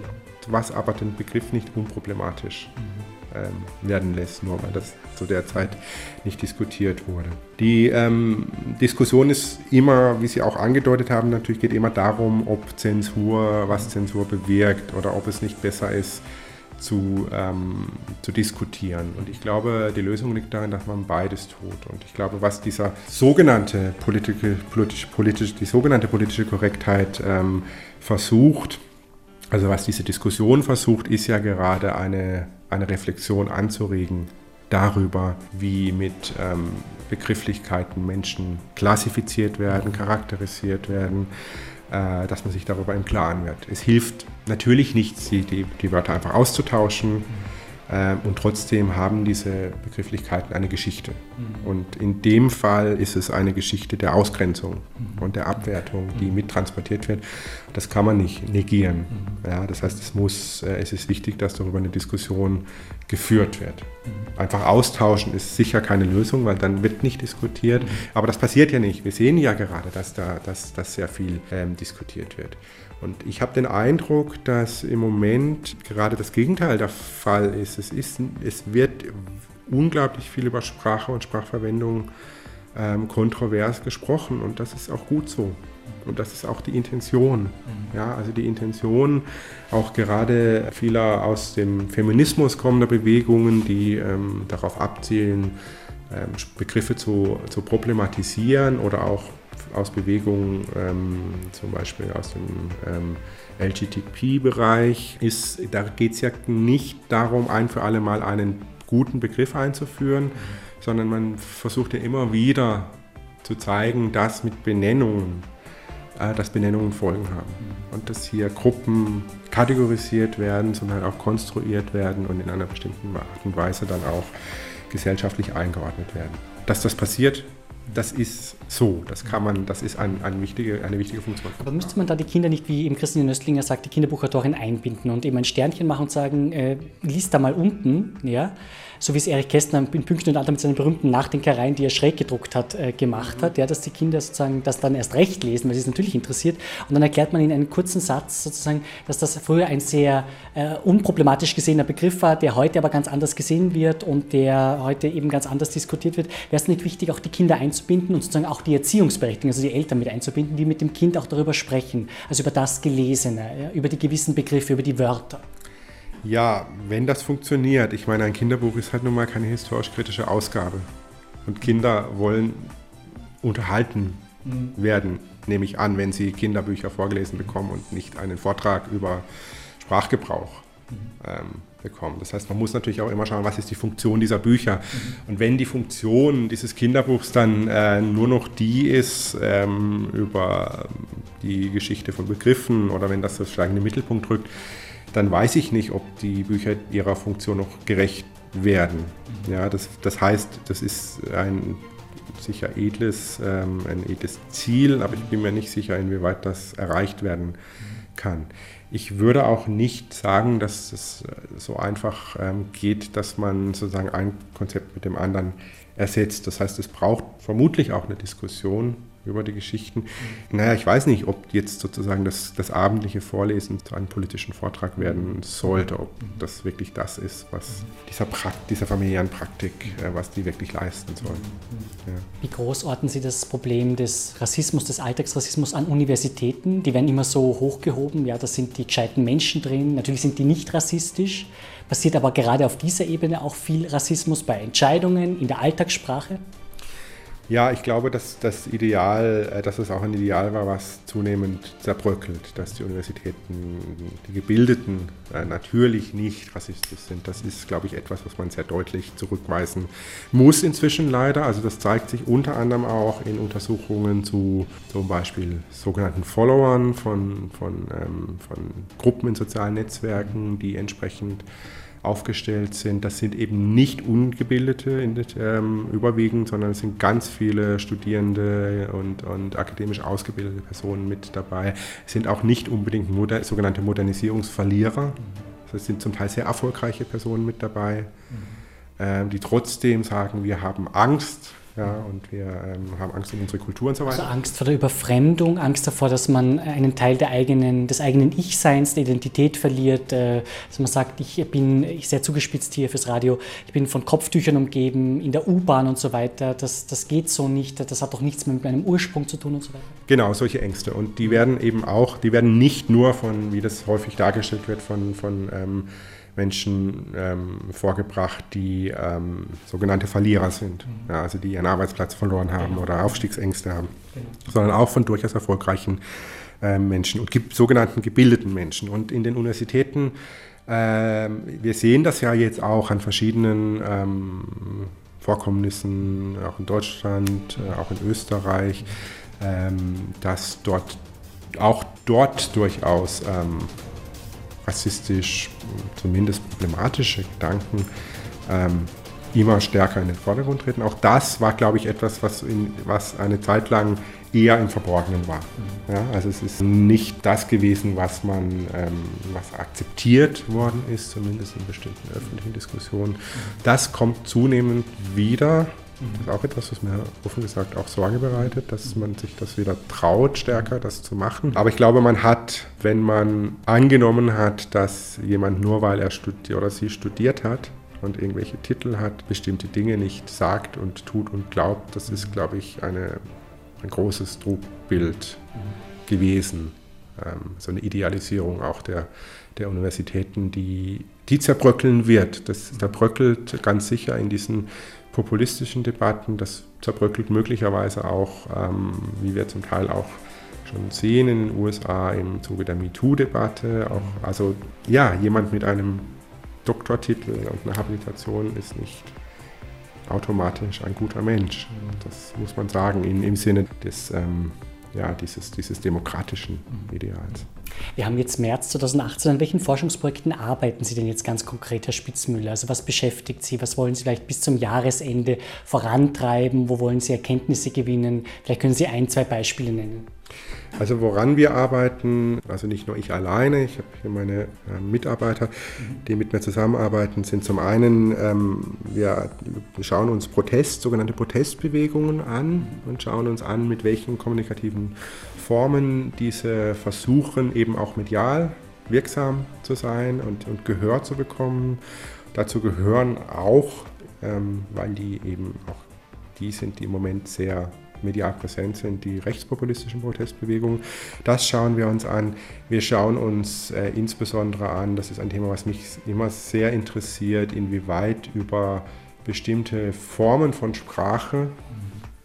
was aber den Begriff nicht unproblematisch ähm, werden lässt, nur weil das zu der Zeit nicht diskutiert wurde. Die ähm, Diskussion ist immer, wie Sie auch angedeutet haben, natürlich geht immer darum, ob Zensur, was Zensur bewirkt oder ob es nicht besser ist, zu, ähm, zu diskutieren. Und ich glaube, die Lösung liegt darin, dass man beides tut. Und ich glaube, was dieser sogenannte politische, politisch, politisch, die sogenannte politische Korrektheit ähm, versucht, also was diese Diskussion versucht, ist ja gerade eine, eine Reflexion anzuregen darüber, wie mit ähm, Begrifflichkeiten Menschen klassifiziert werden, charakterisiert werden, dass man sich darüber im Klaren wird. Es hilft natürlich nichts, die, die, die Wörter einfach auszutauschen. Ähm, und trotzdem haben diese Begrifflichkeiten eine Geschichte. Mhm. Und in dem Fall ist es eine Geschichte der Ausgrenzung mhm. und der Abwertung, die mhm. mittransportiert wird. Das kann man nicht negieren. Ja, das heißt, es, muss, äh, es ist wichtig, dass darüber eine Diskussion geführt wird. Einfach austauschen ist sicher keine Lösung, weil dann wird nicht diskutiert. Aber das passiert ja nicht. Wir sehen ja gerade, dass da dass, dass sehr viel ähm, diskutiert wird. Und ich habe den Eindruck, dass im Moment gerade das Gegenteil der Fall ist. Es, ist, es wird unglaublich viel über Sprache und Sprachverwendung ähm, kontrovers gesprochen und das ist auch gut so. Und das ist auch die Intention. Mhm. Ja, also die Intention auch gerade vieler aus dem Feminismus kommender Bewegungen, die ähm, darauf abzielen, ähm, Begriffe zu, zu problematisieren oder auch aus Bewegungen, ähm, zum Beispiel aus dem ähm, LGTB-Bereich, da geht es ja nicht darum, ein für alle Mal einen guten Begriff einzuführen, sondern man versucht ja immer wieder zu zeigen, dass mit Benennungen, äh, dass Benennungen Folgen haben und dass hier Gruppen kategorisiert werden, sondern auch konstruiert werden und in einer bestimmten Art und Weise dann auch gesellschaftlich eingeordnet werden. Dass das passiert, das ist so, das kann man, das ist ein, ein wichtige, eine wichtige Funktion. Aber müsste man da die Kinder nicht, wie eben Christine Nöstlinger sagt, die Kinderbuchautorin einbinden und eben ein Sternchen machen und sagen, äh, lies da mal unten, ja, so wie es Erich Kästner in Pünktchen und Alter mit seinen berühmten Nachdenkereien, die er schräg gedruckt hat, äh, gemacht mhm. hat, ja, dass die Kinder sozusagen das dann erst recht lesen, weil sie es natürlich interessiert. Und dann erklärt man in einem kurzen Satz sozusagen, dass das früher ein sehr äh, unproblematisch gesehener Begriff war, der heute aber ganz anders gesehen wird und der heute eben ganz anders diskutiert wird. Wäre es nicht wichtig, auch die Kinder einzubinden und sozusagen auch die Erziehungsberechtigten, also die Eltern mit einzubinden, die mit dem Kind auch darüber sprechen, also über das Gelesene, ja, über die gewissen Begriffe, über die Wörter. Ja, wenn das funktioniert. Ich meine, ein Kinderbuch ist halt nun mal keine historisch-kritische Ausgabe. Und Kinder wollen unterhalten mhm. werden, nehme ich an, wenn sie Kinderbücher vorgelesen bekommen und nicht einen Vortrag über Sprachgebrauch mhm. ähm, bekommen. Das heißt, man muss natürlich auch immer schauen, was ist die Funktion dieser Bücher. Mhm. Und wenn die Funktion dieses Kinderbuchs dann äh, nur noch die ist, ähm, über die Geschichte von Begriffen oder wenn das sozusagen in den Mittelpunkt rückt, dann weiß ich nicht, ob die Bücher ihrer Funktion noch gerecht werden. Ja, das, das heißt, das ist ein sicher edles, ähm, ein edles Ziel, aber ich bin mir nicht sicher, inwieweit das erreicht werden kann. Ich würde auch nicht sagen, dass es so einfach ähm, geht, dass man sozusagen ein Konzept mit dem anderen ersetzt. Das heißt, es braucht vermutlich auch eine Diskussion über die Geschichten. Naja, ich weiß nicht, ob jetzt sozusagen das, das abendliche Vorlesen zu einem politischen Vortrag werden sollte, ob das wirklich das ist, was dieser, Prakt, dieser familiären Praktik, äh, was die wirklich leisten sollen. Ja. Wie groß orten Sie das Problem des Rassismus, des Alltagsrassismus an Universitäten? Die werden immer so hochgehoben, ja, da sind die gescheiten Menschen drin, natürlich sind die nicht rassistisch. Passiert aber gerade auf dieser Ebene auch viel Rassismus bei Entscheidungen in der Alltagssprache? Ja, ich glaube, dass das Ideal, äh, dass es auch ein Ideal war, was zunehmend zerbröckelt, dass die Universitäten, die Gebildeten äh, natürlich nicht rassistisch sind. Das ist, glaube ich, etwas, was man sehr deutlich zurückweisen muss inzwischen leider. Also das zeigt sich unter anderem auch in Untersuchungen zu zum Beispiel sogenannten Followern von, von, ähm, von Gruppen in sozialen Netzwerken, die entsprechend aufgestellt sind. Das sind eben nicht Ungebildete ähm, überwiegend, sondern es sind ganz viele Studierende und, und akademisch ausgebildete Personen mit dabei. Es sind auch nicht unbedingt moder sogenannte Modernisierungsverlierer. Es sind zum Teil sehr erfolgreiche Personen mit dabei, mhm. äh, die trotzdem sagen, wir haben Angst ja, und wir ähm, haben Angst um unsere Kultur und so weiter. Also Angst vor der Überfremdung, Angst davor, dass man einen Teil der eigenen, des eigenen Ich-Seins, der Identität verliert, äh, dass man sagt, ich bin, ich sehr zugespitzt hier fürs Radio, ich bin von Kopftüchern umgeben, in der U-Bahn und so weiter, das, das geht so nicht, das hat doch nichts mehr mit meinem Ursprung zu tun und so weiter. Genau, solche Ängste und die werden eben auch, die werden nicht nur von, wie das häufig dargestellt wird, von, von ähm, Menschen ähm, vorgebracht, die ähm, sogenannte Verlierer sind, mhm. ja, also die ihren Arbeitsplatz verloren haben genau. oder Aufstiegsängste haben, genau. sondern auch von durchaus erfolgreichen äh, Menschen und sogenannten gebildeten Menschen. Und in den Universitäten, äh, wir sehen das ja jetzt auch an verschiedenen ähm, Vorkommnissen, auch in Deutschland, äh, auch in Österreich, ähm, dass dort auch dort durchaus ähm, rassistisch, zumindest problematische Gedanken ähm, immer stärker in den Vordergrund treten. Auch das war, glaube ich, etwas, was, in, was eine Zeit lang eher im Verborgenen war. Mhm. Ja, also es ist nicht das gewesen, was man, ähm, was akzeptiert worden ist, zumindest in bestimmten öffentlichen Diskussionen. Das kommt zunehmend wieder das ist auch etwas, was mir offen gesagt auch Sorge bereitet, dass man sich das wieder traut, stärker das zu machen. Aber ich glaube, man hat, wenn man angenommen hat, dass jemand nur weil er studiert oder sie studiert hat, und irgendwelche Titel hat, bestimmte Dinge nicht sagt und tut und glaubt, das ist, glaube ich, eine, ein großes Trugbild gewesen. Ähm, so eine Idealisierung auch der, der Universitäten, die, die zerbröckeln wird. Das zerbröckelt ganz sicher in diesen populistischen Debatten. Das zerbröckelt möglicherweise auch, ähm, wie wir zum Teil auch schon sehen in den USA im Zuge der MeToo-Debatte. Also ja, jemand mit einem Doktortitel und einer Habilitation ist nicht automatisch ein guter Mensch. Das muss man sagen, in, im Sinne des, ähm, ja, dieses, dieses demokratischen Ideals. Wir haben jetzt März 2018. An welchen Forschungsprojekten arbeiten Sie denn jetzt ganz konkret, Herr Spitzmüller? Also was beschäftigt Sie? Was wollen Sie vielleicht bis zum Jahresende vorantreiben? Wo wollen Sie Erkenntnisse gewinnen? Vielleicht können Sie ein, zwei Beispiele nennen. Also woran wir arbeiten, also nicht nur ich alleine, ich habe hier meine äh, Mitarbeiter, die mit mir zusammenarbeiten, sind zum einen, ähm, wir schauen uns Protest, sogenannte Protestbewegungen an und schauen uns an, mit welchen kommunikativen Formen diese versuchen, eben auch medial wirksam zu sein und, und Gehör zu bekommen. Dazu gehören auch, ähm, weil die eben auch die sind, die im Moment sehr medial präsent sind, die rechtspopulistischen Protestbewegungen. Das schauen wir uns an. Wir schauen uns äh, insbesondere an, das ist ein Thema, was mich immer sehr interessiert, inwieweit über bestimmte Formen von Sprache,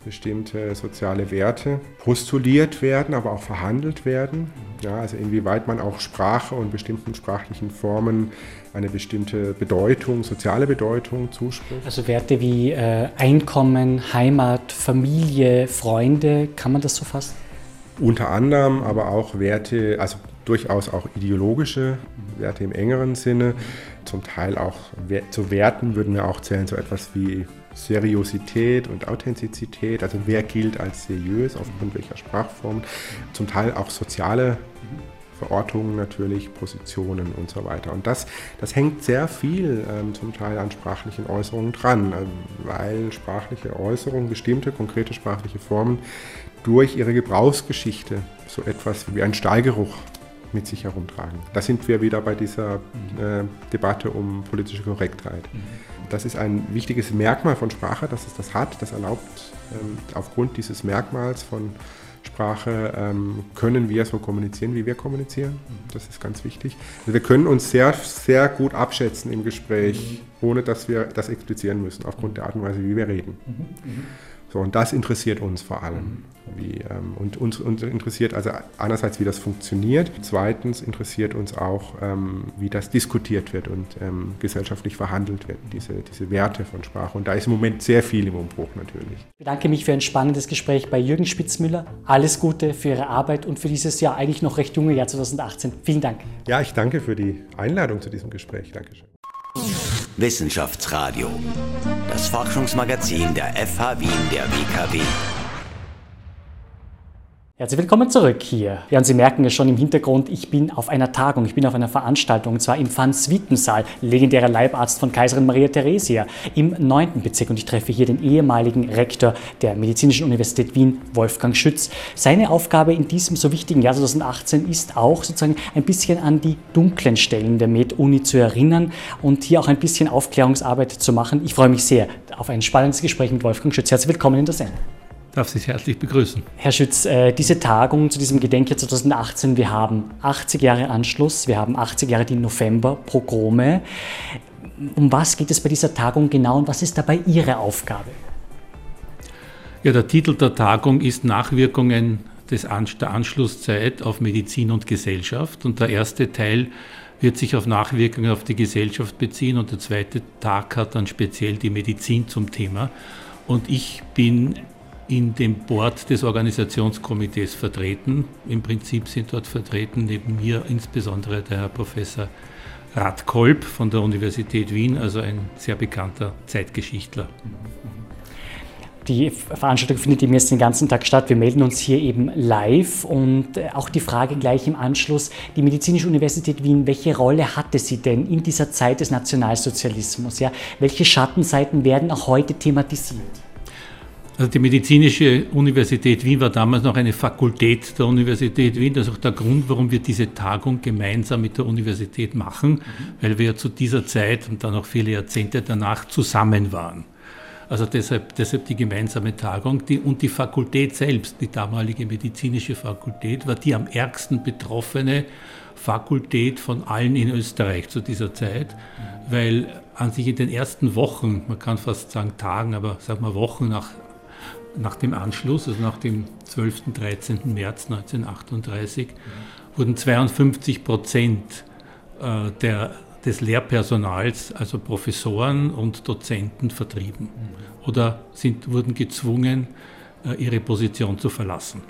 bestimmte soziale Werte postuliert werden, aber auch verhandelt werden. Ja, also inwieweit man auch Sprache und bestimmten sprachlichen Formen eine bestimmte Bedeutung, soziale Bedeutung zuspricht. Also Werte wie äh, Einkommen, Heimat, Familie, Freunde, kann man das so fassen? Unter anderem, aber auch Werte, also durchaus auch ideologische Werte im engeren Sinne. Zum Teil auch zu Werten würden wir auch zählen, so etwas wie Seriosität und Authentizität, also wer gilt als seriös aufgrund welcher Sprachform, zum Teil auch soziale Verortungen natürlich, Positionen und so weiter. Und das, das hängt sehr viel ähm, zum Teil an sprachlichen Äußerungen dran, äh, weil sprachliche Äußerungen, bestimmte konkrete sprachliche Formen durch ihre Gebrauchsgeschichte so etwas wie ein Stallgeruch mit sich herumtragen. Da sind wir wieder bei dieser äh, Debatte um politische Korrektheit. Das ist ein wichtiges Merkmal von Sprache, dass es das hat. Das erlaubt ähm, aufgrund dieses Merkmals von Sprache ähm, können wir so kommunizieren, wie wir kommunizieren. Das ist ganz wichtig. Also wir können uns sehr, sehr gut abschätzen im Gespräch, ohne dass wir das explizieren müssen, aufgrund der Art und Weise, wie wir reden. So, und das interessiert uns vor allem. Wie, ähm, und uns, uns, interessiert also einerseits, wie das funktioniert. Zweitens interessiert uns auch, ähm, wie das diskutiert wird und ähm, gesellschaftlich verhandelt wird, diese, diese Werte von Sprache. Und da ist im Moment sehr viel im Umbruch natürlich. Ich bedanke mich für ein spannendes Gespräch bei Jürgen Spitzmüller. Alles Gute für Ihre Arbeit und für dieses Jahr eigentlich noch recht junge Jahr 2018. Vielen Dank. Ja, ich danke für die Einladung zu diesem Gespräch. Dankeschön. Wissenschaftsradio, das Forschungsmagazin der FH Wien der WKW. Herzlich willkommen zurück hier. Ja, und Sie merken es schon im Hintergrund, ich bin auf einer Tagung, ich bin auf einer Veranstaltung, und zwar im Van-Switten-Saal, legendärer Leibarzt von Kaiserin Maria Theresia, im 9. Bezirk. Und ich treffe hier den ehemaligen Rektor der Medizinischen Universität Wien, Wolfgang Schütz. Seine Aufgabe in diesem so wichtigen Jahr 2018 ist auch sozusagen ein bisschen an die dunklen Stellen der Med-Uni zu erinnern und hier auch ein bisschen Aufklärungsarbeit zu machen. Ich freue mich sehr auf ein spannendes Gespräch mit Wolfgang Schütz. Herzlich willkommen in der Sendung darf Sie herzlich begrüßen. Herr Schütz, äh, diese Tagung zu diesem Gedenkjahr 2018, wir haben 80 Jahre Anschluss, wir haben 80 Jahre die November-Progrome. Um was geht es bei dieser Tagung genau und was ist dabei Ihre Aufgabe? Ja, der Titel der Tagung ist Nachwirkungen des der Anschlusszeit auf Medizin und Gesellschaft und der erste Teil wird sich auf Nachwirkungen auf die Gesellschaft beziehen und der zweite Tag hat dann speziell die Medizin zum Thema. Und ich bin in dem Board des Organisationskomitees vertreten. Im Prinzip sind dort vertreten neben mir insbesondere der Herr Professor Radkolb von der Universität Wien, also ein sehr bekannter Zeitgeschichtler. Die Veranstaltung findet eben jetzt den ganzen Tag statt. Wir melden uns hier eben live und äh, auch die Frage gleich im Anschluss. Die Medizinische Universität Wien, welche Rolle hatte sie denn in dieser Zeit des Nationalsozialismus? Ja? Welche Schattenseiten werden auch heute thematisiert? Also die Medizinische Universität Wien war damals noch eine Fakultät der Universität Wien. Das ist auch der Grund, warum wir diese Tagung gemeinsam mit der Universität machen, weil wir zu dieser Zeit und dann auch viele Jahrzehnte danach zusammen waren. Also deshalb, deshalb die gemeinsame Tagung. Die, und die Fakultät selbst, die damalige medizinische Fakultät, war die am ärgsten betroffene Fakultät von allen in Österreich zu dieser Zeit, weil an sich in den ersten Wochen, man kann fast sagen Tagen, aber sagen wir Wochen nach nach dem Anschluss, also nach dem 12. 13. März 1938, wurden 52 Prozent äh, der, des Lehrpersonals, also Professoren und Dozenten, vertrieben oder sind, wurden gezwungen, äh, ihre Position zu verlassen.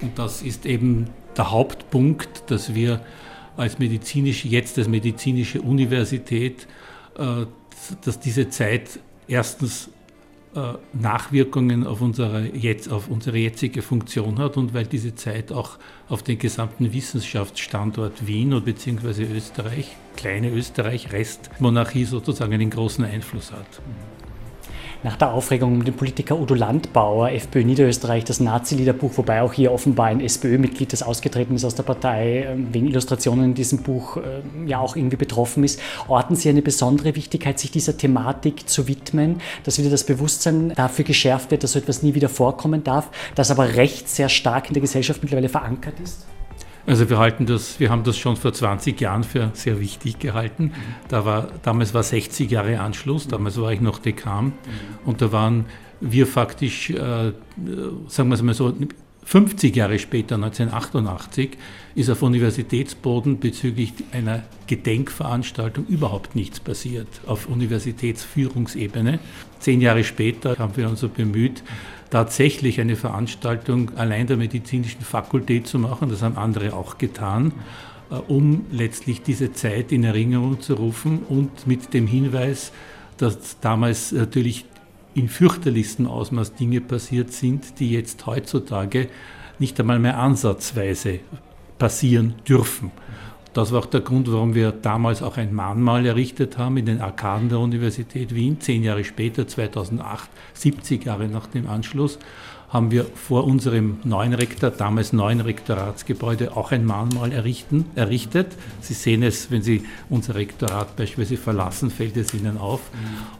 Und das ist eben der Hauptpunkt, dass wir als medizinische, jetzt als medizinische Universität, äh, dass diese Zeit erstens Nachwirkungen auf unsere, jetzt, auf unsere jetzige Funktion hat und weil diese Zeit auch auf den gesamten Wissenschaftsstandort Wien und beziehungsweise Österreich, kleine Österreich, Restmonarchie sozusagen einen großen Einfluss hat. Nach der Aufregung mit dem Politiker Udo Landbauer, FPÖ Niederösterreich, das Nazi-Liederbuch, wobei auch hier offenbar ein SPÖ-Mitglied, das ausgetreten ist aus der Partei, ähm, wegen Illustrationen in diesem Buch ähm, ja auch irgendwie betroffen ist, orten Sie eine besondere Wichtigkeit, sich dieser Thematik zu widmen, dass wieder das Bewusstsein dafür geschärft wird, dass so etwas nie wieder vorkommen darf, das aber recht sehr stark in der Gesellschaft mittlerweile verankert ist? Also wir halten das, wir haben das schon vor 20 Jahren für sehr wichtig gehalten. Da war, damals war 60 Jahre Anschluss, damals war ich noch Dekan und da waren wir faktisch, äh, sagen wir es mal so, 50 Jahre später, 1988, ist auf Universitätsboden bezüglich einer Gedenkveranstaltung überhaupt nichts passiert auf Universitätsführungsebene. Zehn Jahre später haben wir uns so bemüht, tatsächlich eine Veranstaltung allein der medizinischen Fakultät zu machen. Das haben andere auch getan, äh, um letztlich diese Zeit in Erinnerung zu rufen und mit dem Hinweis, dass damals natürlich in fürchterlichstem Ausmaß Dinge passiert sind, die jetzt heutzutage nicht einmal mehr ansatzweise passieren dürfen. Das war auch der Grund, warum wir damals auch ein Mahnmal errichtet haben in den Arkaden der Universität Wien. Zehn Jahre später, 2008, 70 Jahre nach dem Anschluss, haben wir vor unserem neuen Rektor, damals neuen Rektoratsgebäude, auch ein Mahnmal errichten, errichtet. Sie sehen es, wenn Sie unser Rektorat beispielsweise verlassen, fällt es Ihnen auf.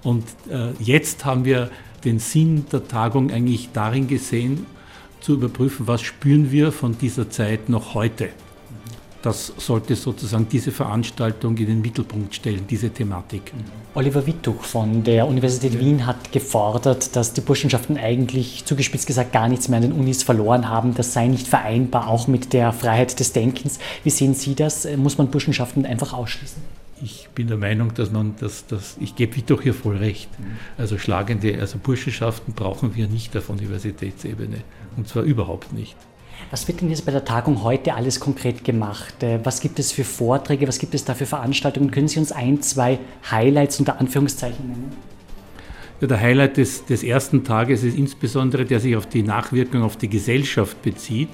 Und äh, jetzt haben wir den Sinn der Tagung eigentlich darin gesehen, zu überprüfen, was spüren wir von dieser Zeit noch heute das sollte sozusagen diese Veranstaltung in den Mittelpunkt stellen, diese Thematik. Oliver Wittuch von der Universität Wien hat gefordert, dass die Burschenschaften eigentlich zugespitzt gesagt gar nichts mehr an den Unis verloren haben. Das sei nicht vereinbar, auch mit der Freiheit des Denkens. Wie sehen Sie das? Muss man Burschenschaften einfach ausschließen? Ich bin der Meinung, dass man das, das ich gebe Wittuch hier voll recht. Also schlagende, also Burschenschaften brauchen wir nicht auf Universitätsebene. Und zwar überhaupt nicht. Was wird denn jetzt bei der Tagung heute alles konkret gemacht? Äh, was gibt es für Vorträge? Was gibt es da für Veranstaltungen? Können Sie uns ein, zwei Highlights unter Anführungszeichen nennen? Ja, der Highlight des, des ersten Tages ist insbesondere, der sich auf die Nachwirkung auf die Gesellschaft bezieht,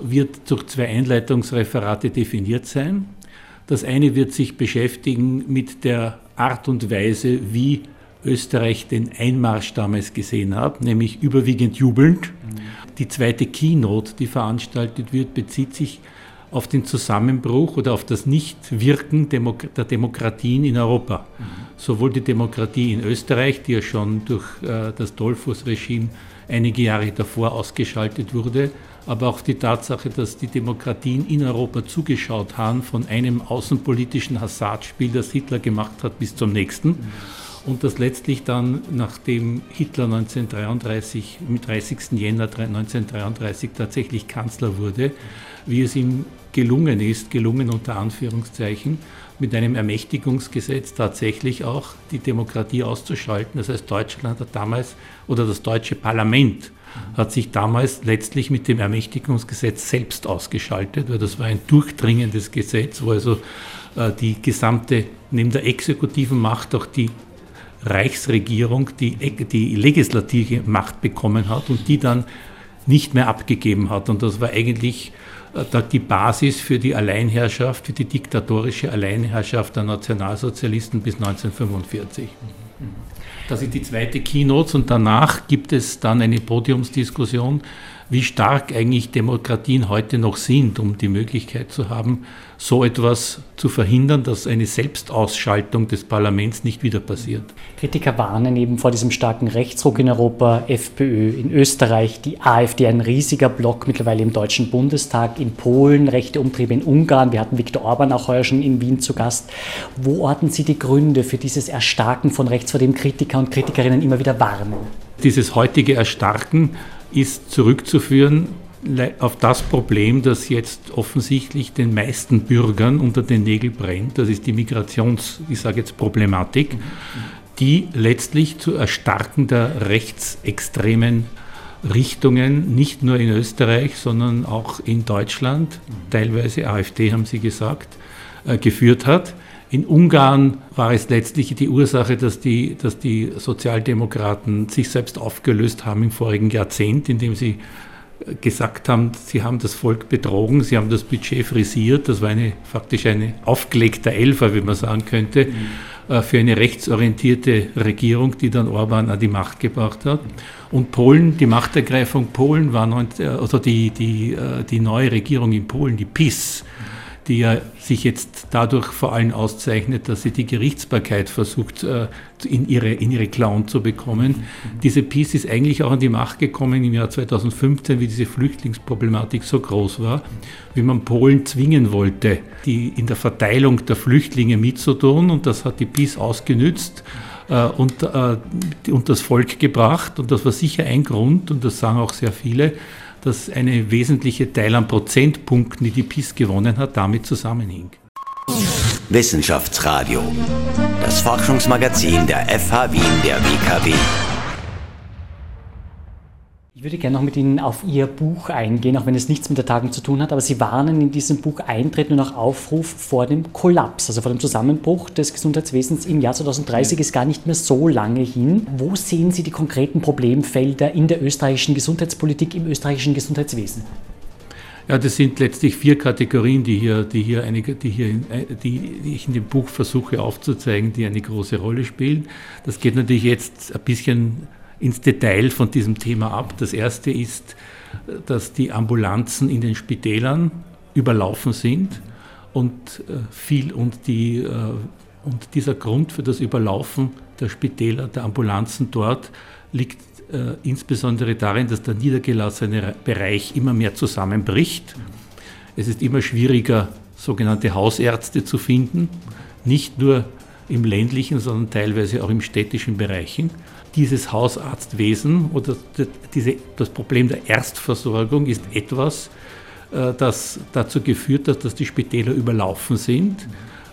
wird durch zwei Einleitungsreferate definiert sein. Das eine wird sich beschäftigen mit der Art und Weise, wie Österreich den Einmarsch damals gesehen hat, nämlich überwiegend jubelnd. Die zweite Keynote, die veranstaltet wird, bezieht sich auf den Zusammenbruch oder auf das Nichtwirken der Demokratien in Europa. Mhm. Sowohl die Demokratie in Österreich, die ja schon durch äh, das Dollfuß-Regime einige Jahre davor ausgeschaltet wurde, aber auch die Tatsache, dass die Demokratien in Europa zugeschaut haben von einem außenpolitischen Hasardspiel, das Hitler gemacht hat, bis zum nächsten. Mhm und das letztlich dann, nachdem Hitler 1933, am 30. Jänner 1933 tatsächlich Kanzler wurde, wie es ihm gelungen ist, gelungen unter Anführungszeichen, mit einem Ermächtigungsgesetz tatsächlich auch die Demokratie auszuschalten. Das heißt, Deutschland hat damals, oder das deutsche Parlament hat sich damals letztlich mit dem Ermächtigungsgesetz selbst ausgeschaltet, weil das war ein durchdringendes Gesetz, wo also äh, die gesamte, neben der exekutiven Macht auch die Reichsregierung die, die legislative Macht bekommen hat und die dann nicht mehr abgegeben hat. Und das war eigentlich äh, die Basis für die Alleinherrschaft, für die diktatorische Alleinherrschaft der Nationalsozialisten bis 1945. Das ist die zweite Keynote und danach gibt es dann eine Podiumsdiskussion, wie stark eigentlich Demokratien heute noch sind, um die Möglichkeit zu haben, so etwas zu verhindern, dass eine Selbstausschaltung des Parlaments nicht wieder passiert. Kritiker warnen eben vor diesem starken Rechtsruck in Europa, FPÖ in Österreich, die AfD ein riesiger Block mittlerweile im Deutschen Bundestag, in Polen, rechte Umtriebe in Ungarn. Wir hatten Viktor Orban auch heuer schon in Wien zu Gast. Wo orten Sie die Gründe für dieses Erstarken von rechts, vor dem Kritiker und Kritikerinnen immer wieder warnen? Dieses heutige Erstarken ist zurückzuführen auf das Problem, das jetzt offensichtlich den meisten Bürgern unter den Nägeln brennt, das ist die Migrations, ich sage jetzt Problematik, die letztlich zu Erstarken der rechtsextremen Richtungen, nicht nur in Österreich, sondern auch in Deutschland, teilweise AfD haben Sie gesagt, äh, geführt hat. In Ungarn war es letztlich die Ursache, dass die, dass die Sozialdemokraten sich selbst aufgelöst haben im vorigen Jahrzehnt, indem sie gesagt haben, sie haben das Volk betrogen, sie haben das Budget frisiert. Das war eine, faktisch ein aufgelegter Elfer, wie man sagen könnte, mhm. Äh, für eine rechtsorientierte Regierung, die dann Orban an die Macht gebracht hat. Und Polen, die Machtergreifung Polen war, also die, die, äh, die neue Regierung in Polen, die PIS, die ja sich jetzt dadurch vor allem auszeichnet, dass sie die Gerichtsbarkeit versucht, äh, in ihre, in ihre Clown zu bekommen. Diese Peace ist eigentlich auch an die Macht gekommen im Jahr 2015, wie diese Flüchtlingsproblematik so groß war, wie man Polen zwingen wollte, die in der Verteilung der Flüchtlinge mitzutun und das hat die Peace ausgenützt äh, und, äh, und das Volk gebracht und das war sicher ein Grund und das sagen auch sehr viele, dass eine wesentliche Teil an Prozentpunkten, die die PIS gewonnen hat, damit zusammenhing. Wissenschaftsradio, das Forschungsmagazin der FH Wien der WKW. Ich würde gerne noch mit Ihnen auf Ihr Buch eingehen, auch wenn es nichts mit der Tagung zu tun hat, aber Sie warnen in diesem Buch Eintritt und auch Aufruf vor dem Kollaps, also vor dem Zusammenbruch des Gesundheitswesens im Jahr 2030 ist gar nicht mehr so lange hin. Wo sehen Sie die konkreten Problemfelder in der österreichischen Gesundheitspolitik, im österreichischen Gesundheitswesen? Ja, das sind letztlich vier Kategorien, die hier, die hier einige, die hier, in, die, die ich in dem Buch versuche aufzuzeigen, die eine große Rolle spielen. Das geht natürlich jetzt ein bisschen ins Detail von diesem Thema ab. Das erste ist, dass die Ambulanzen in den Spitälern überlaufen sind und äh, viel und die äh, und dieser Grund für das Überlaufen der Spitäler, der Ambulanzen dort liegt äh, insbesondere darin, dass der niedergelassene Bereich immer mehr zusammenbricht. Es ist immer schwieriger, sogenannte Hausärzte zu finden, nicht nur im ländlichen, sondern teilweise auch im städtischen Bereichen. Dieses Hausarztwesen oder diese, das Problem der Erstversorgung ist etwas, äh, das dazu geführt hat, dass die Spitäler überlaufen sind,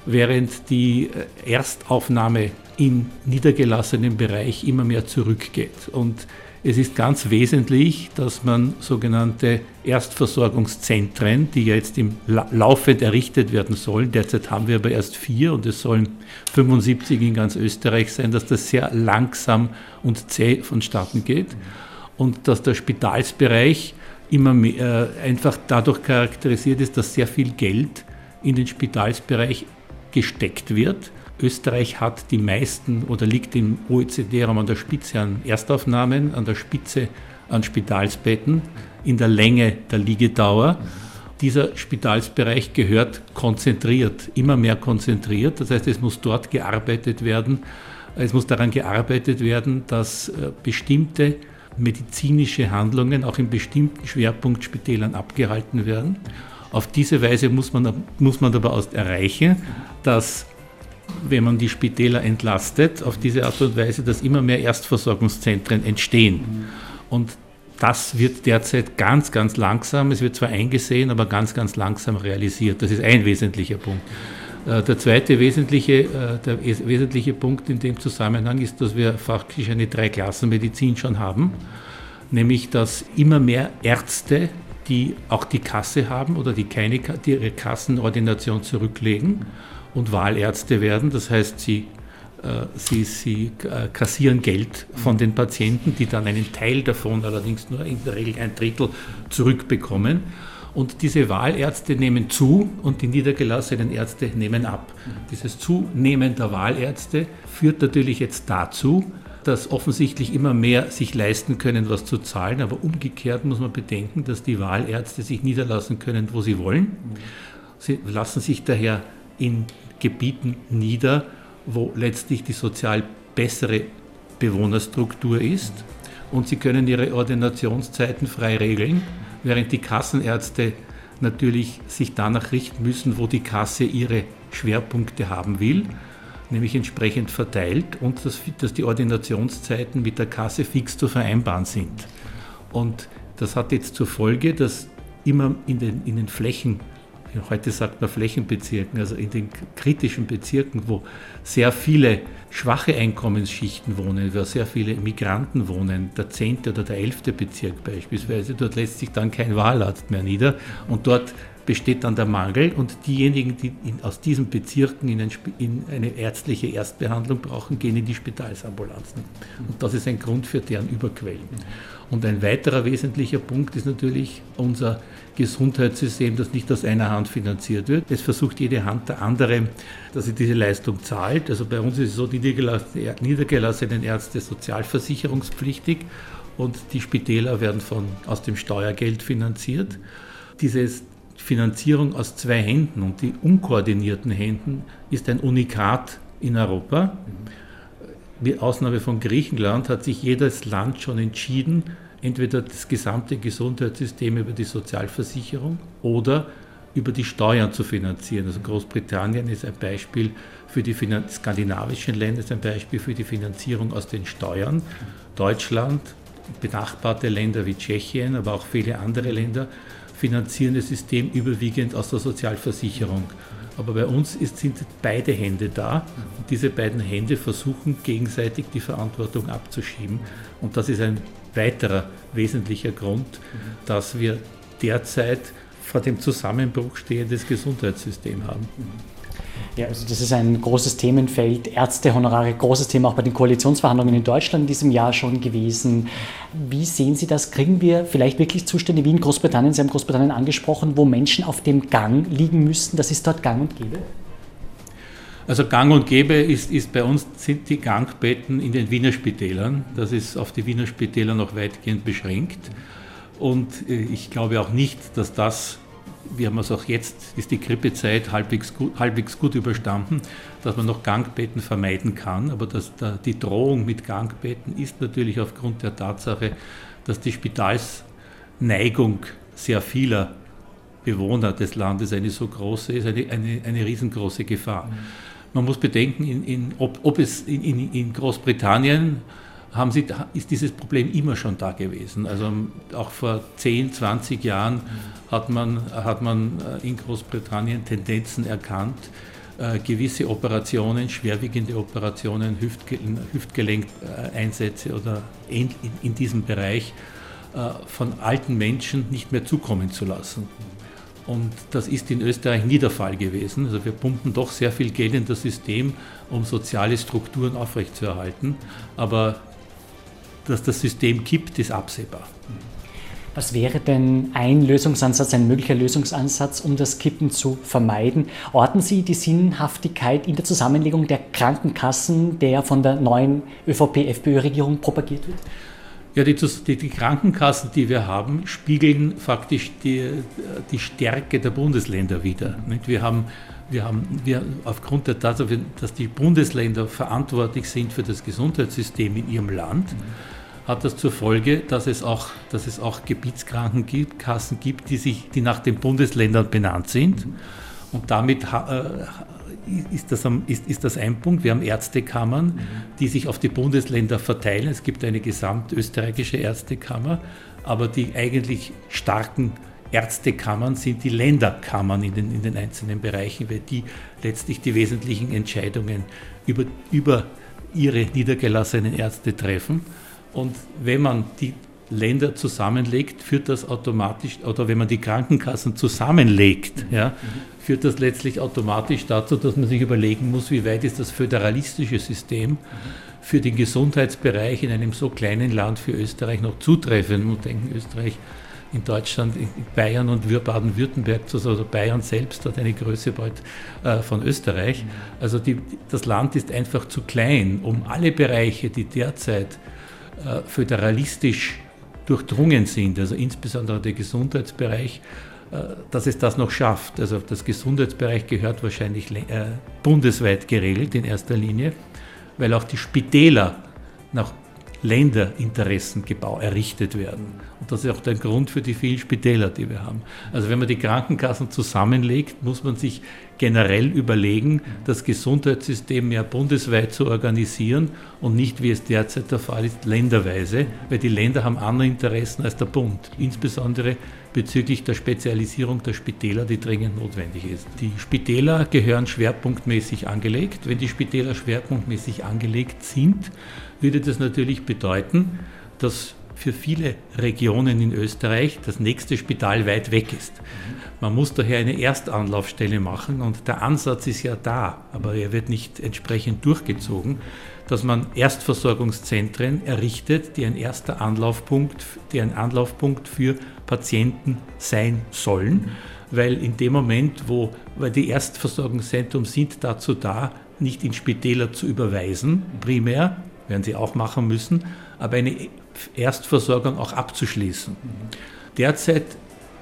während die äh, Erstaufnahme im niedergelassenen Bereich immer mehr zurückgeht. Und es ist ganz wesentlich, dass man sogenannte Erstversorgungszentren, die jetzt im laufend errichtet werden sollen, derzeit haben wir aber erst vier und es sollen 75 in ganz Österreich sein, dass das sehr langsam und zäh vonstatten geht und dass der Spitalsbereich immer mehr äh, einfach dadurch charakterisiert ist, dass sehr viel Geld in den Spitalsbereich gesteckt wird Österreich hat die meisten oder liegt im OECD-Raum an der Spitze an Erstaufnahmen, an der Spitze an Spitalsbetten, in der Länge der Liegedauer. Dieser Spitalsbereich gehört konzentriert, immer mehr konzentriert. Das heißt, es muss dort gearbeitet werden. Es muss daran gearbeitet werden, dass äh, bestimmte medizinische Handlungen auch in bestimmten Schwerpunktspitälern abgehalten werden. Auf diese Weise muss man, muss man aber erreichen, dass wenn man die Spitäler entlastet, auf diese Art und Weise, dass immer mehr Erstversorgungszentren entstehen. Und das wird derzeit ganz, ganz langsam, es wird zwar eingesehen, aber ganz, ganz langsam realisiert. Das ist ein wesentlicher Punkt. Äh, der zweite wesentliche, äh, der wesentliche Punkt in dem Zusammenhang ist, dass wir faktisch eine Dreiklassenmedizin schon haben, nämlich dass immer mehr Ärzte, die auch die Kasse haben oder die keine die ihre Kassenordination zurücklegen, und Wahlärzte werden. Das heißt, sie, äh, sie, sie äh, kassieren Geld von den Patienten, die dann einen Teil davon, allerdings nur in der Regel ein Drittel, zurückbekommen. Und diese Wahlärzte nehmen zu und die niedergelassenen Ärzte nehmen ab. Dieses Zunehmen der Wahlärzte führt natürlich jetzt dazu, dass offensichtlich immer mehr sich leisten können, was zu zahlen. Aber umgekehrt muss man bedenken, dass die Wahlärzte sich niederlassen können, wo sie wollen. Sie lassen sich daher in Gebieten nieder, wo letztlich die sozial bessere Bewohnerstruktur ist. Und sie können ihre Ordinationszeiten frei regeln, während die Kassenärzte natürlich sich danach richten müssen, wo die Kasse ihre Schwerpunkte haben will, nämlich entsprechend verteilt und dass, dass die Ordinationszeiten mit der Kasse fix zu vereinbaren sind. Und das hat jetzt zur Folge, dass immer in den, in den Flächen heute sagt man Flächenbezirken, also in den kritischen Bezirken, wo sehr viele schwache Einkommensschichten wohnen, wo sehr viele Migranten wohnen, der 10. oder der 11. Bezirk beispielsweise, dort lässt sich dann kein Wahlarzt mehr nieder und dort besteht dann der Mangel und diejenigen, die in, aus diesen Bezirken in, ein, in, eine ärztliche Erstbehandlung brauchen, gehen in die Spitalsambulanzen. Und das ist ein Grund für deren Überquellen. Und ein weiterer wesentlicher Punkt ist natürlich unser Gesundheitssystem, das nicht aus einer Hand finanziert wird. Es versucht jede Hand der andere, dass sie diese Leistung zahlt. Also bei uns ist es so, die niedergelassenen Ärzte sozialversicherungspflichtig und die Spitäler werden von, aus dem Steuergeld finanziert. Diese Finanzierung aus zwei Händen und die unkoordinierten Händen ist ein Unikat in Europa. Mit Ausnahme von Griechenland hat sich jedes Land schon entschieden, entweder das gesamte Gesundheitssystem über die Sozialversicherung oder über die Steuern zu finanzieren. Also Großbritannien ist ein Beispiel für die Finan skandinavischen Länder, ist ein Beispiel für die Finanzierung aus den Steuern. Deutschland, benachbarte Länder wie Tschechien, aber auch viele andere Länder finanzieren das System überwiegend aus der Sozialversicherung. Aber bei uns ist, sind beide Hände da und diese beiden Hände versuchen gegenseitig die Verantwortung abzuschieben. Und das ist ein weiterer wesentlicher Grund, dass wir derzeit vor dem Zusammenbruch stehendes Gesundheitssystem haben. Ja, also das ist ein großes Themenfeld. Ärztehonorare, großes Thema auch bei den Koalitionsverhandlungen in Deutschland in diesem Jahr schon gewesen. Wie sehen Sie das? Kriegen wir vielleicht wirklich Zustände wie in Großbritannien? Sie haben Großbritannien angesprochen, wo Menschen auf dem Gang liegen müssten. Das ist dort gang und gäbe? Also Gang und Gäbe ist, ist bei uns sind die Gangbetten in den Wiener Spitälern. Das ist auf die Wiener Spitäler noch weitgehend beschränkt. Und äh, ich glaube auch nicht, dass das wir haben es auch jetzt, ist die Grippezeit halbwegs gut, halbwegs gut überstanden, dass man noch Gangbetten vermeiden kann. Aber das, da, die Drohung mit Gangbetten ist natürlich aufgrund der Tatsache, dass die Spitalsneigung sehr vieler Bewohner des Landes eine so große ist, eine, eine, eine riesengroße Gefahr. Man muss bedenken, in, in, ob, ob, es in, in Großbritannien haben sie, ist dieses Problem immer schon da gewesen. Also auch vor 10, 20 Jahren hat man, hat man äh, in Großbritannien Tendenzen erkannt, äh, gewisse Operationen, schwerwiegende Operationen, Hüftge Hüftgelenkeinsätze oder in, diesem Bereich äh, von alten Menschen nicht mehr zukommen zu lassen. Und das ist in Österreich nie der Fall gewesen. Also wir pumpen doch sehr viel Geld in das System, um soziale Strukturen aufrechtzuerhalten. Aber dass das System kippt, ist absehbar. Was wäre denn ein Lösungsansatz, ein möglicher Lösungsansatz, um das Kippen zu vermeiden? Orten Sie die Sinnhaftigkeit in der Zusammenlegung der Krankenkassen, der von der neuen ÖVP-FPÖ-Regierung propagiert wird? Ja, die, die, die, Krankenkassen, die wir haben, spiegeln faktisch die, die Stärke der Bundesländer wider. Wir haben, wir haben wir aufgrund der Tatsache, dass die Bundesländer verantwortlich sind für das Gesundheitssystem in ihrem Land, hat das zur Folge, dass es auch, dass es auch Gebietskrankenkassen gibt, die, sich, die nach den Bundesländern benannt sind. Und damit äh, ist, das, ist, ist das ein Punkt. Wir haben Ärztekammern, die sich auf die Bundesländer verteilen. Es gibt eine gesamtösterreichische Ärztekammer, aber die eigentlich starken Ärztekammern sind die Länderkammern in den, in den einzelnen Bereichen, weil die letztlich die wesentlichen Entscheidungen über, über ihre niedergelassenen Ärzte treffen. Und wenn man die Länder zusammenlegt, führt das automatisch, oder wenn man die Krankenkassen zusammenlegt, ja, führt das letztlich automatisch dazu, dass man sich überlegen muss, wie weit ist das föderalistische System für den Gesundheitsbereich in einem so kleinen Land wie Österreich noch zutreffend. Man denken, Österreich in Deutschland, in Bayern und Baden-Württemberg, also Bayern selbst hat eine Größe bald äh, von Österreich. Also die, das Land ist einfach zu klein, um alle Bereiche, die derzeit äh, föderalistisch durchdrungen sind, also insbesondere der Gesundheitsbereich, äh, dass es das noch schafft. Also das Gesundheitsbereich gehört wahrscheinlich äh, bundesweit geregelt in erster Linie, weil auch die Spitäler nach Länderinteressen errichtet werden. Und das ist auch der Grund für die vielen Spitäler, die wir haben. Also wenn man die Krankenkassen zusammenlegt, muss man sich generell überlegen, das Gesundheitssystem mehr bundesweit zu organisieren und nicht, wie es derzeit der Fall ist, länderweise, weil die Länder haben andere Interessen als der Bund, insbesondere bezüglich der Spezialisierung der Spitäler, die dringend notwendig ist. Die Spitäler gehören schwerpunktmäßig angelegt. Wenn die Spitäler schwerpunktmäßig angelegt sind, würde das natürlich bedeuten, dass für viele Regionen in Österreich das nächste Spital weit weg ist. Man muss daher eine Erstanlaufstelle machen und der Ansatz ist ja da, aber er wird nicht entsprechend durchgezogen, dass man Erstversorgungszentren errichtet, die ein erster Anlaufpunkt, die ein Anlaufpunkt für Patienten sein sollen, weil in dem Moment, wo weil die Erstversorgungszentren sind dazu da, nicht in Spitäler zu überweisen, primär, werden sie auch machen müssen, aber eine Erstversorgung auch abzuschließen. Derzeit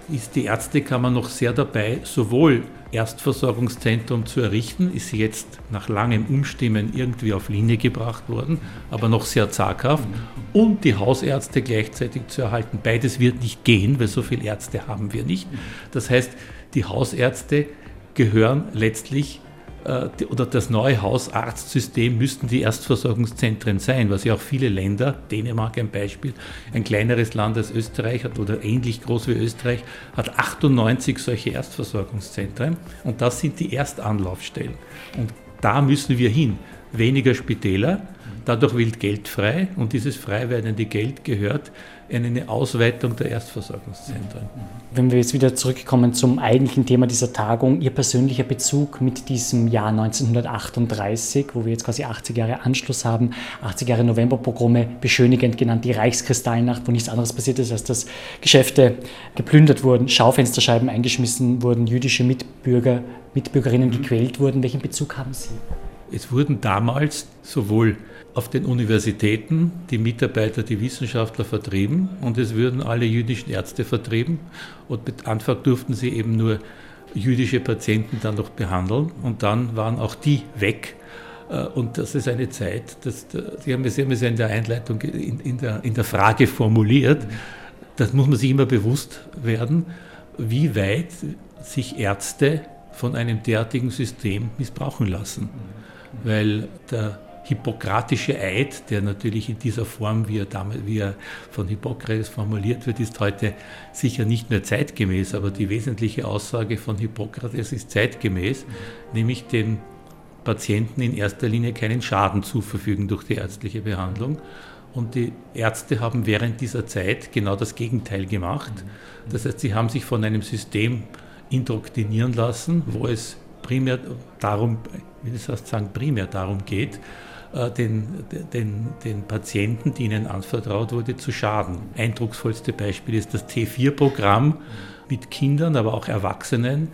ist die Ärztekammer noch sehr dabei, sowohl Erstversorgungszentrum zu errichten, ist jetzt nach langem Umstimmen irgendwie auf Linie gebracht worden, aber noch sehr zaghaft, und die Hausärzte gleichzeitig zu erhalten. Beides wird nicht gehen, weil so viele Ärzte haben wir nicht. Das heißt, die Hausärzte gehören letztlich oder das neue Hausarztsystem müssten die Erstversorgungszentren sein, was ja auch viele Länder, Dänemark ein Beispiel, ein kleineres Land als Österreich hat oder ähnlich groß wie Österreich, hat 98 solche Erstversorgungszentren und das sind die Erstanlaufstellen. Und da müssen wir hin. weniger Spitäler, dadurch wird Geld frei und dieses frei werdende Geld gehört eine Ausweitung der Erstversorgungszentren. Wenn wir jetzt wieder zurückkommen zum eigentlichen Thema dieser Tagung, Ihr persönlicher Bezug mit diesem Jahr 1938, wo wir jetzt quasi 80 Jahre Anschluss haben, 80 Jahre Novemberpogrome, beschönigend genannt die Reichskristallnacht, wo nichts anderes passiert ist, als dass Geschäfte geplündert wurden, Schaufensterscheiben eingeschmissen wurden, jüdische Mitbürger, Mitbürgerinnen gequält wurden. Welchen Bezug haben Sie? Es wurden damals sowohl auf den Universitäten die Mitarbeiter, die Wissenschaftler vertrieben und es würden alle jüdischen Ärzte vertrieben. Und mit Anfang durften sie eben nur jüdische Patienten dann noch behandeln und dann waren auch die weg. Äh, und das ist eine Zeit, das, Sie haben es ja in der Einleitung, in, in, der, in der Frage formuliert, das muss man sich immer bewusst werden, wie weit sich Ärzte von einem derartigen System missbrauchen lassen. Weil der hippokratische Eid, der natürlich in dieser Form, wie er, damals, wie er von Hippokrates formuliert wird, ist heute sicher nicht mehr zeitgemäß, aber die wesentliche Aussage von Hippokrates ist zeitgemäß, nämlich den Patienten in erster Linie keinen Schaden zuverfügen durch die ärztliche Behandlung. Und die Ärzte haben während dieser Zeit genau das Gegenteil gemacht. Das heißt, sie haben sich von einem System indoktrinieren lassen, wo es primär darum, wie das heißt, sagen, primär darum geht, den, den, den Patienten, die ihnen anvertraut wurde, zu schaden. Eindrucksvollste Beispiel ist das T4-Programm mit Kindern, aber auch Erwachsenen,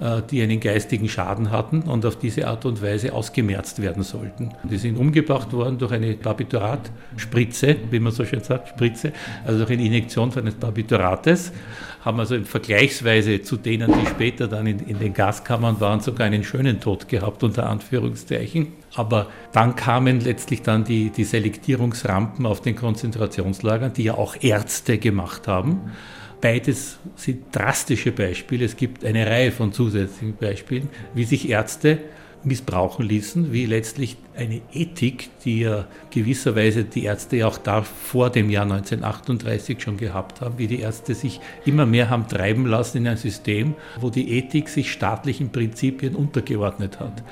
äh, die einen geistigen Schaden hatten und auf diese Art und Weise ausgemerzt werden sollten. Die sind umgebracht worden durch eine Barbituratspritze, wie man so schön sagt, Spritze, also durch eine Injektion eines Barbiturates, haben also vergleichsweise zu denen, die später dann in, in den Gaskammern waren, sogar einen schönen Tod gehabt, unter Anführungszeichen. Aber dann kamen letztlich dann die, die Selektierungsrampen auf den Konzentrationslagern, die ja auch Ärzte gemacht haben. Beides sind drastische Beispiele. Es gibt eine Reihe von zusätzlichen Beispielen, wie sich Ärzte missbrauchen ließen, wie letztlich eine Ethik, die ja gewisserweise die Ärzte ja auch da vor dem Jahr 1938 schon gehabt haben, wie die Ärzte sich immer mehr haben treiben lassen in ein System, wo die Ethik sich staatlichen Prinzipien untergeordnet hat.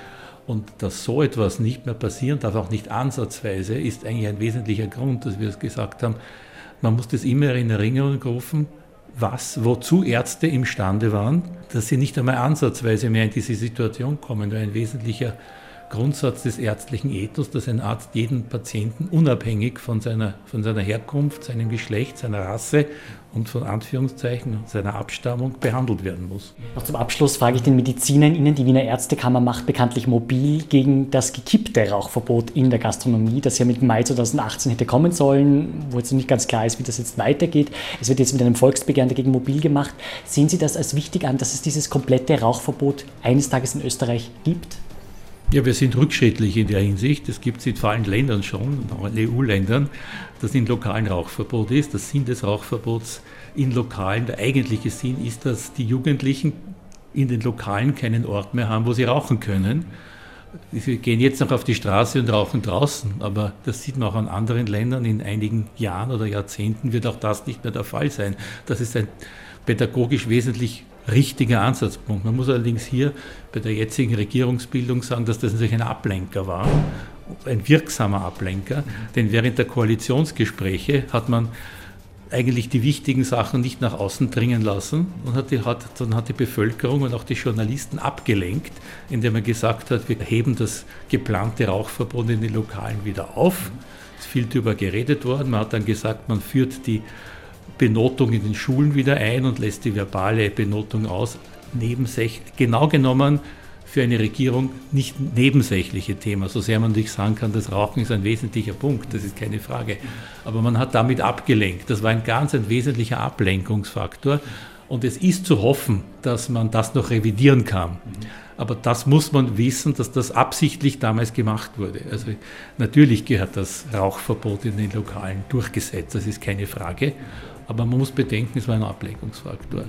Und dass so etwas nicht mehr passieren darf, auch nicht ansatzweise, ist eigentlich ein wesentlicher Grund, dass wir es gesagt haben. Man muss das immer in Erinnerung rufen, was, wozu Ärzte imstande waren, dass sie nicht einmal ansatzweise mehr in diese Situation kommen, weil ein wesentlicher Grundsatz des ärztlichen Ethos, dass ein Arzt jeden Patienten unabhängig von seiner, von seiner Herkunft, seinem Geschlecht, seiner Rasse und von Anführungszeichen seiner Abstammung behandelt werden muss. Noch zum Abschluss frage ich den Mediziner in Ihnen. Die Wiener Ärztekammer macht bekanntlich mobil gegen das gekippte Rauchverbot in der Gastronomie, das ja mit Mai 2018 hätte kommen sollen, wo jetzt noch nicht ganz klar ist, wie das jetzt weitergeht. Es wird jetzt mit einem Volksbegehren dagegen mobil gemacht. Sehen Sie das als wichtig an, dass es dieses komplette Rauchverbot eines Tages in Österreich gibt? Ja, wir sind rückschrittlich in der Hinsicht. Es gibt es in allen Ländern schon, EU-Ländern, dass in lokalen Rauchverbot ist. Das Sinn des Rauchverbots in Lokalen, der eigentliche Sinn ist, dass die Jugendlichen in den Lokalen keinen Ort mehr haben, wo sie rauchen können. Sie gehen jetzt noch auf die Straße und rauchen draußen, aber das sieht man auch an anderen Ländern. In einigen Jahren oder Jahrzehnten wird auch das nicht mehr der Fall sein. Das ist ein pädagogisch wesentlich richtiger Ansatzpunkt. Man muss allerdings hier bei der jetzigen Regierungsbildung sagen, dass das natürlich ein Ablenker war, ein wirksamer Ablenker, denn während der Koalitionsgespräche hat man eigentlich die wichtigen Sachen nicht nach außen dringen lassen und hat die, hat, dann hat die Bevölkerung und auch die Journalisten abgelenkt, indem man gesagt hat, wir heben das geplante Rauchverbot in den Lokalen wieder auf. Es ist viel darüber geredet worden. Man hat dann gesagt, man führt die Benotung in den Schulen wieder ein und lässt die verbale Benotung aus. Nebensäch genau genommen für eine Regierung nicht nebensächliche Thema, so sehr man natürlich sagen kann, das Rauchen ist ein wesentlicher Punkt, das ist keine Frage. Aber man hat damit abgelenkt. Das war ein ganz ein wesentlicher Ablenkungsfaktor. Und es ist zu hoffen, dass man das noch revidieren kann. Aber das muss man wissen, dass das absichtlich damals gemacht wurde. Also natürlich gehört das Rauchverbot in den Lokalen durchgesetzt, das ist keine Frage. Aber man muss bedenken, es war ein Ablenkungsfaktor. Ja.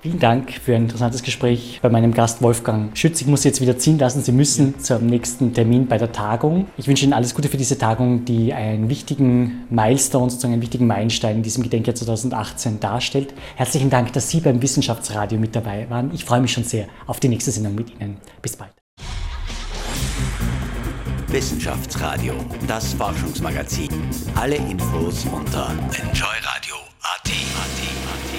Vielen Dank für ein interessantes Gespräch bei meinem Gast Wolfgang Schütz. Ich muss Sie jetzt wieder ziehen lassen. Sie müssen zum nächsten Termin bei der Tagung. Ich wünsche Ihnen alles Gute für diese Tagung, die einen wichtigen Milestone, sozusagen einen wichtigen Meilenstein in diesem Gedenkjahr 2018 darstellt. Herzlichen Dank, dass Sie beim Wissenschaftsradio mit dabei waren. Ich freue mich schon sehr auf die nächste Sendung mit Ihnen. Bis bald. Wissenschaftsradio, das Forschungsmagazin. Alle Infos unter Adi. Adi. Adi.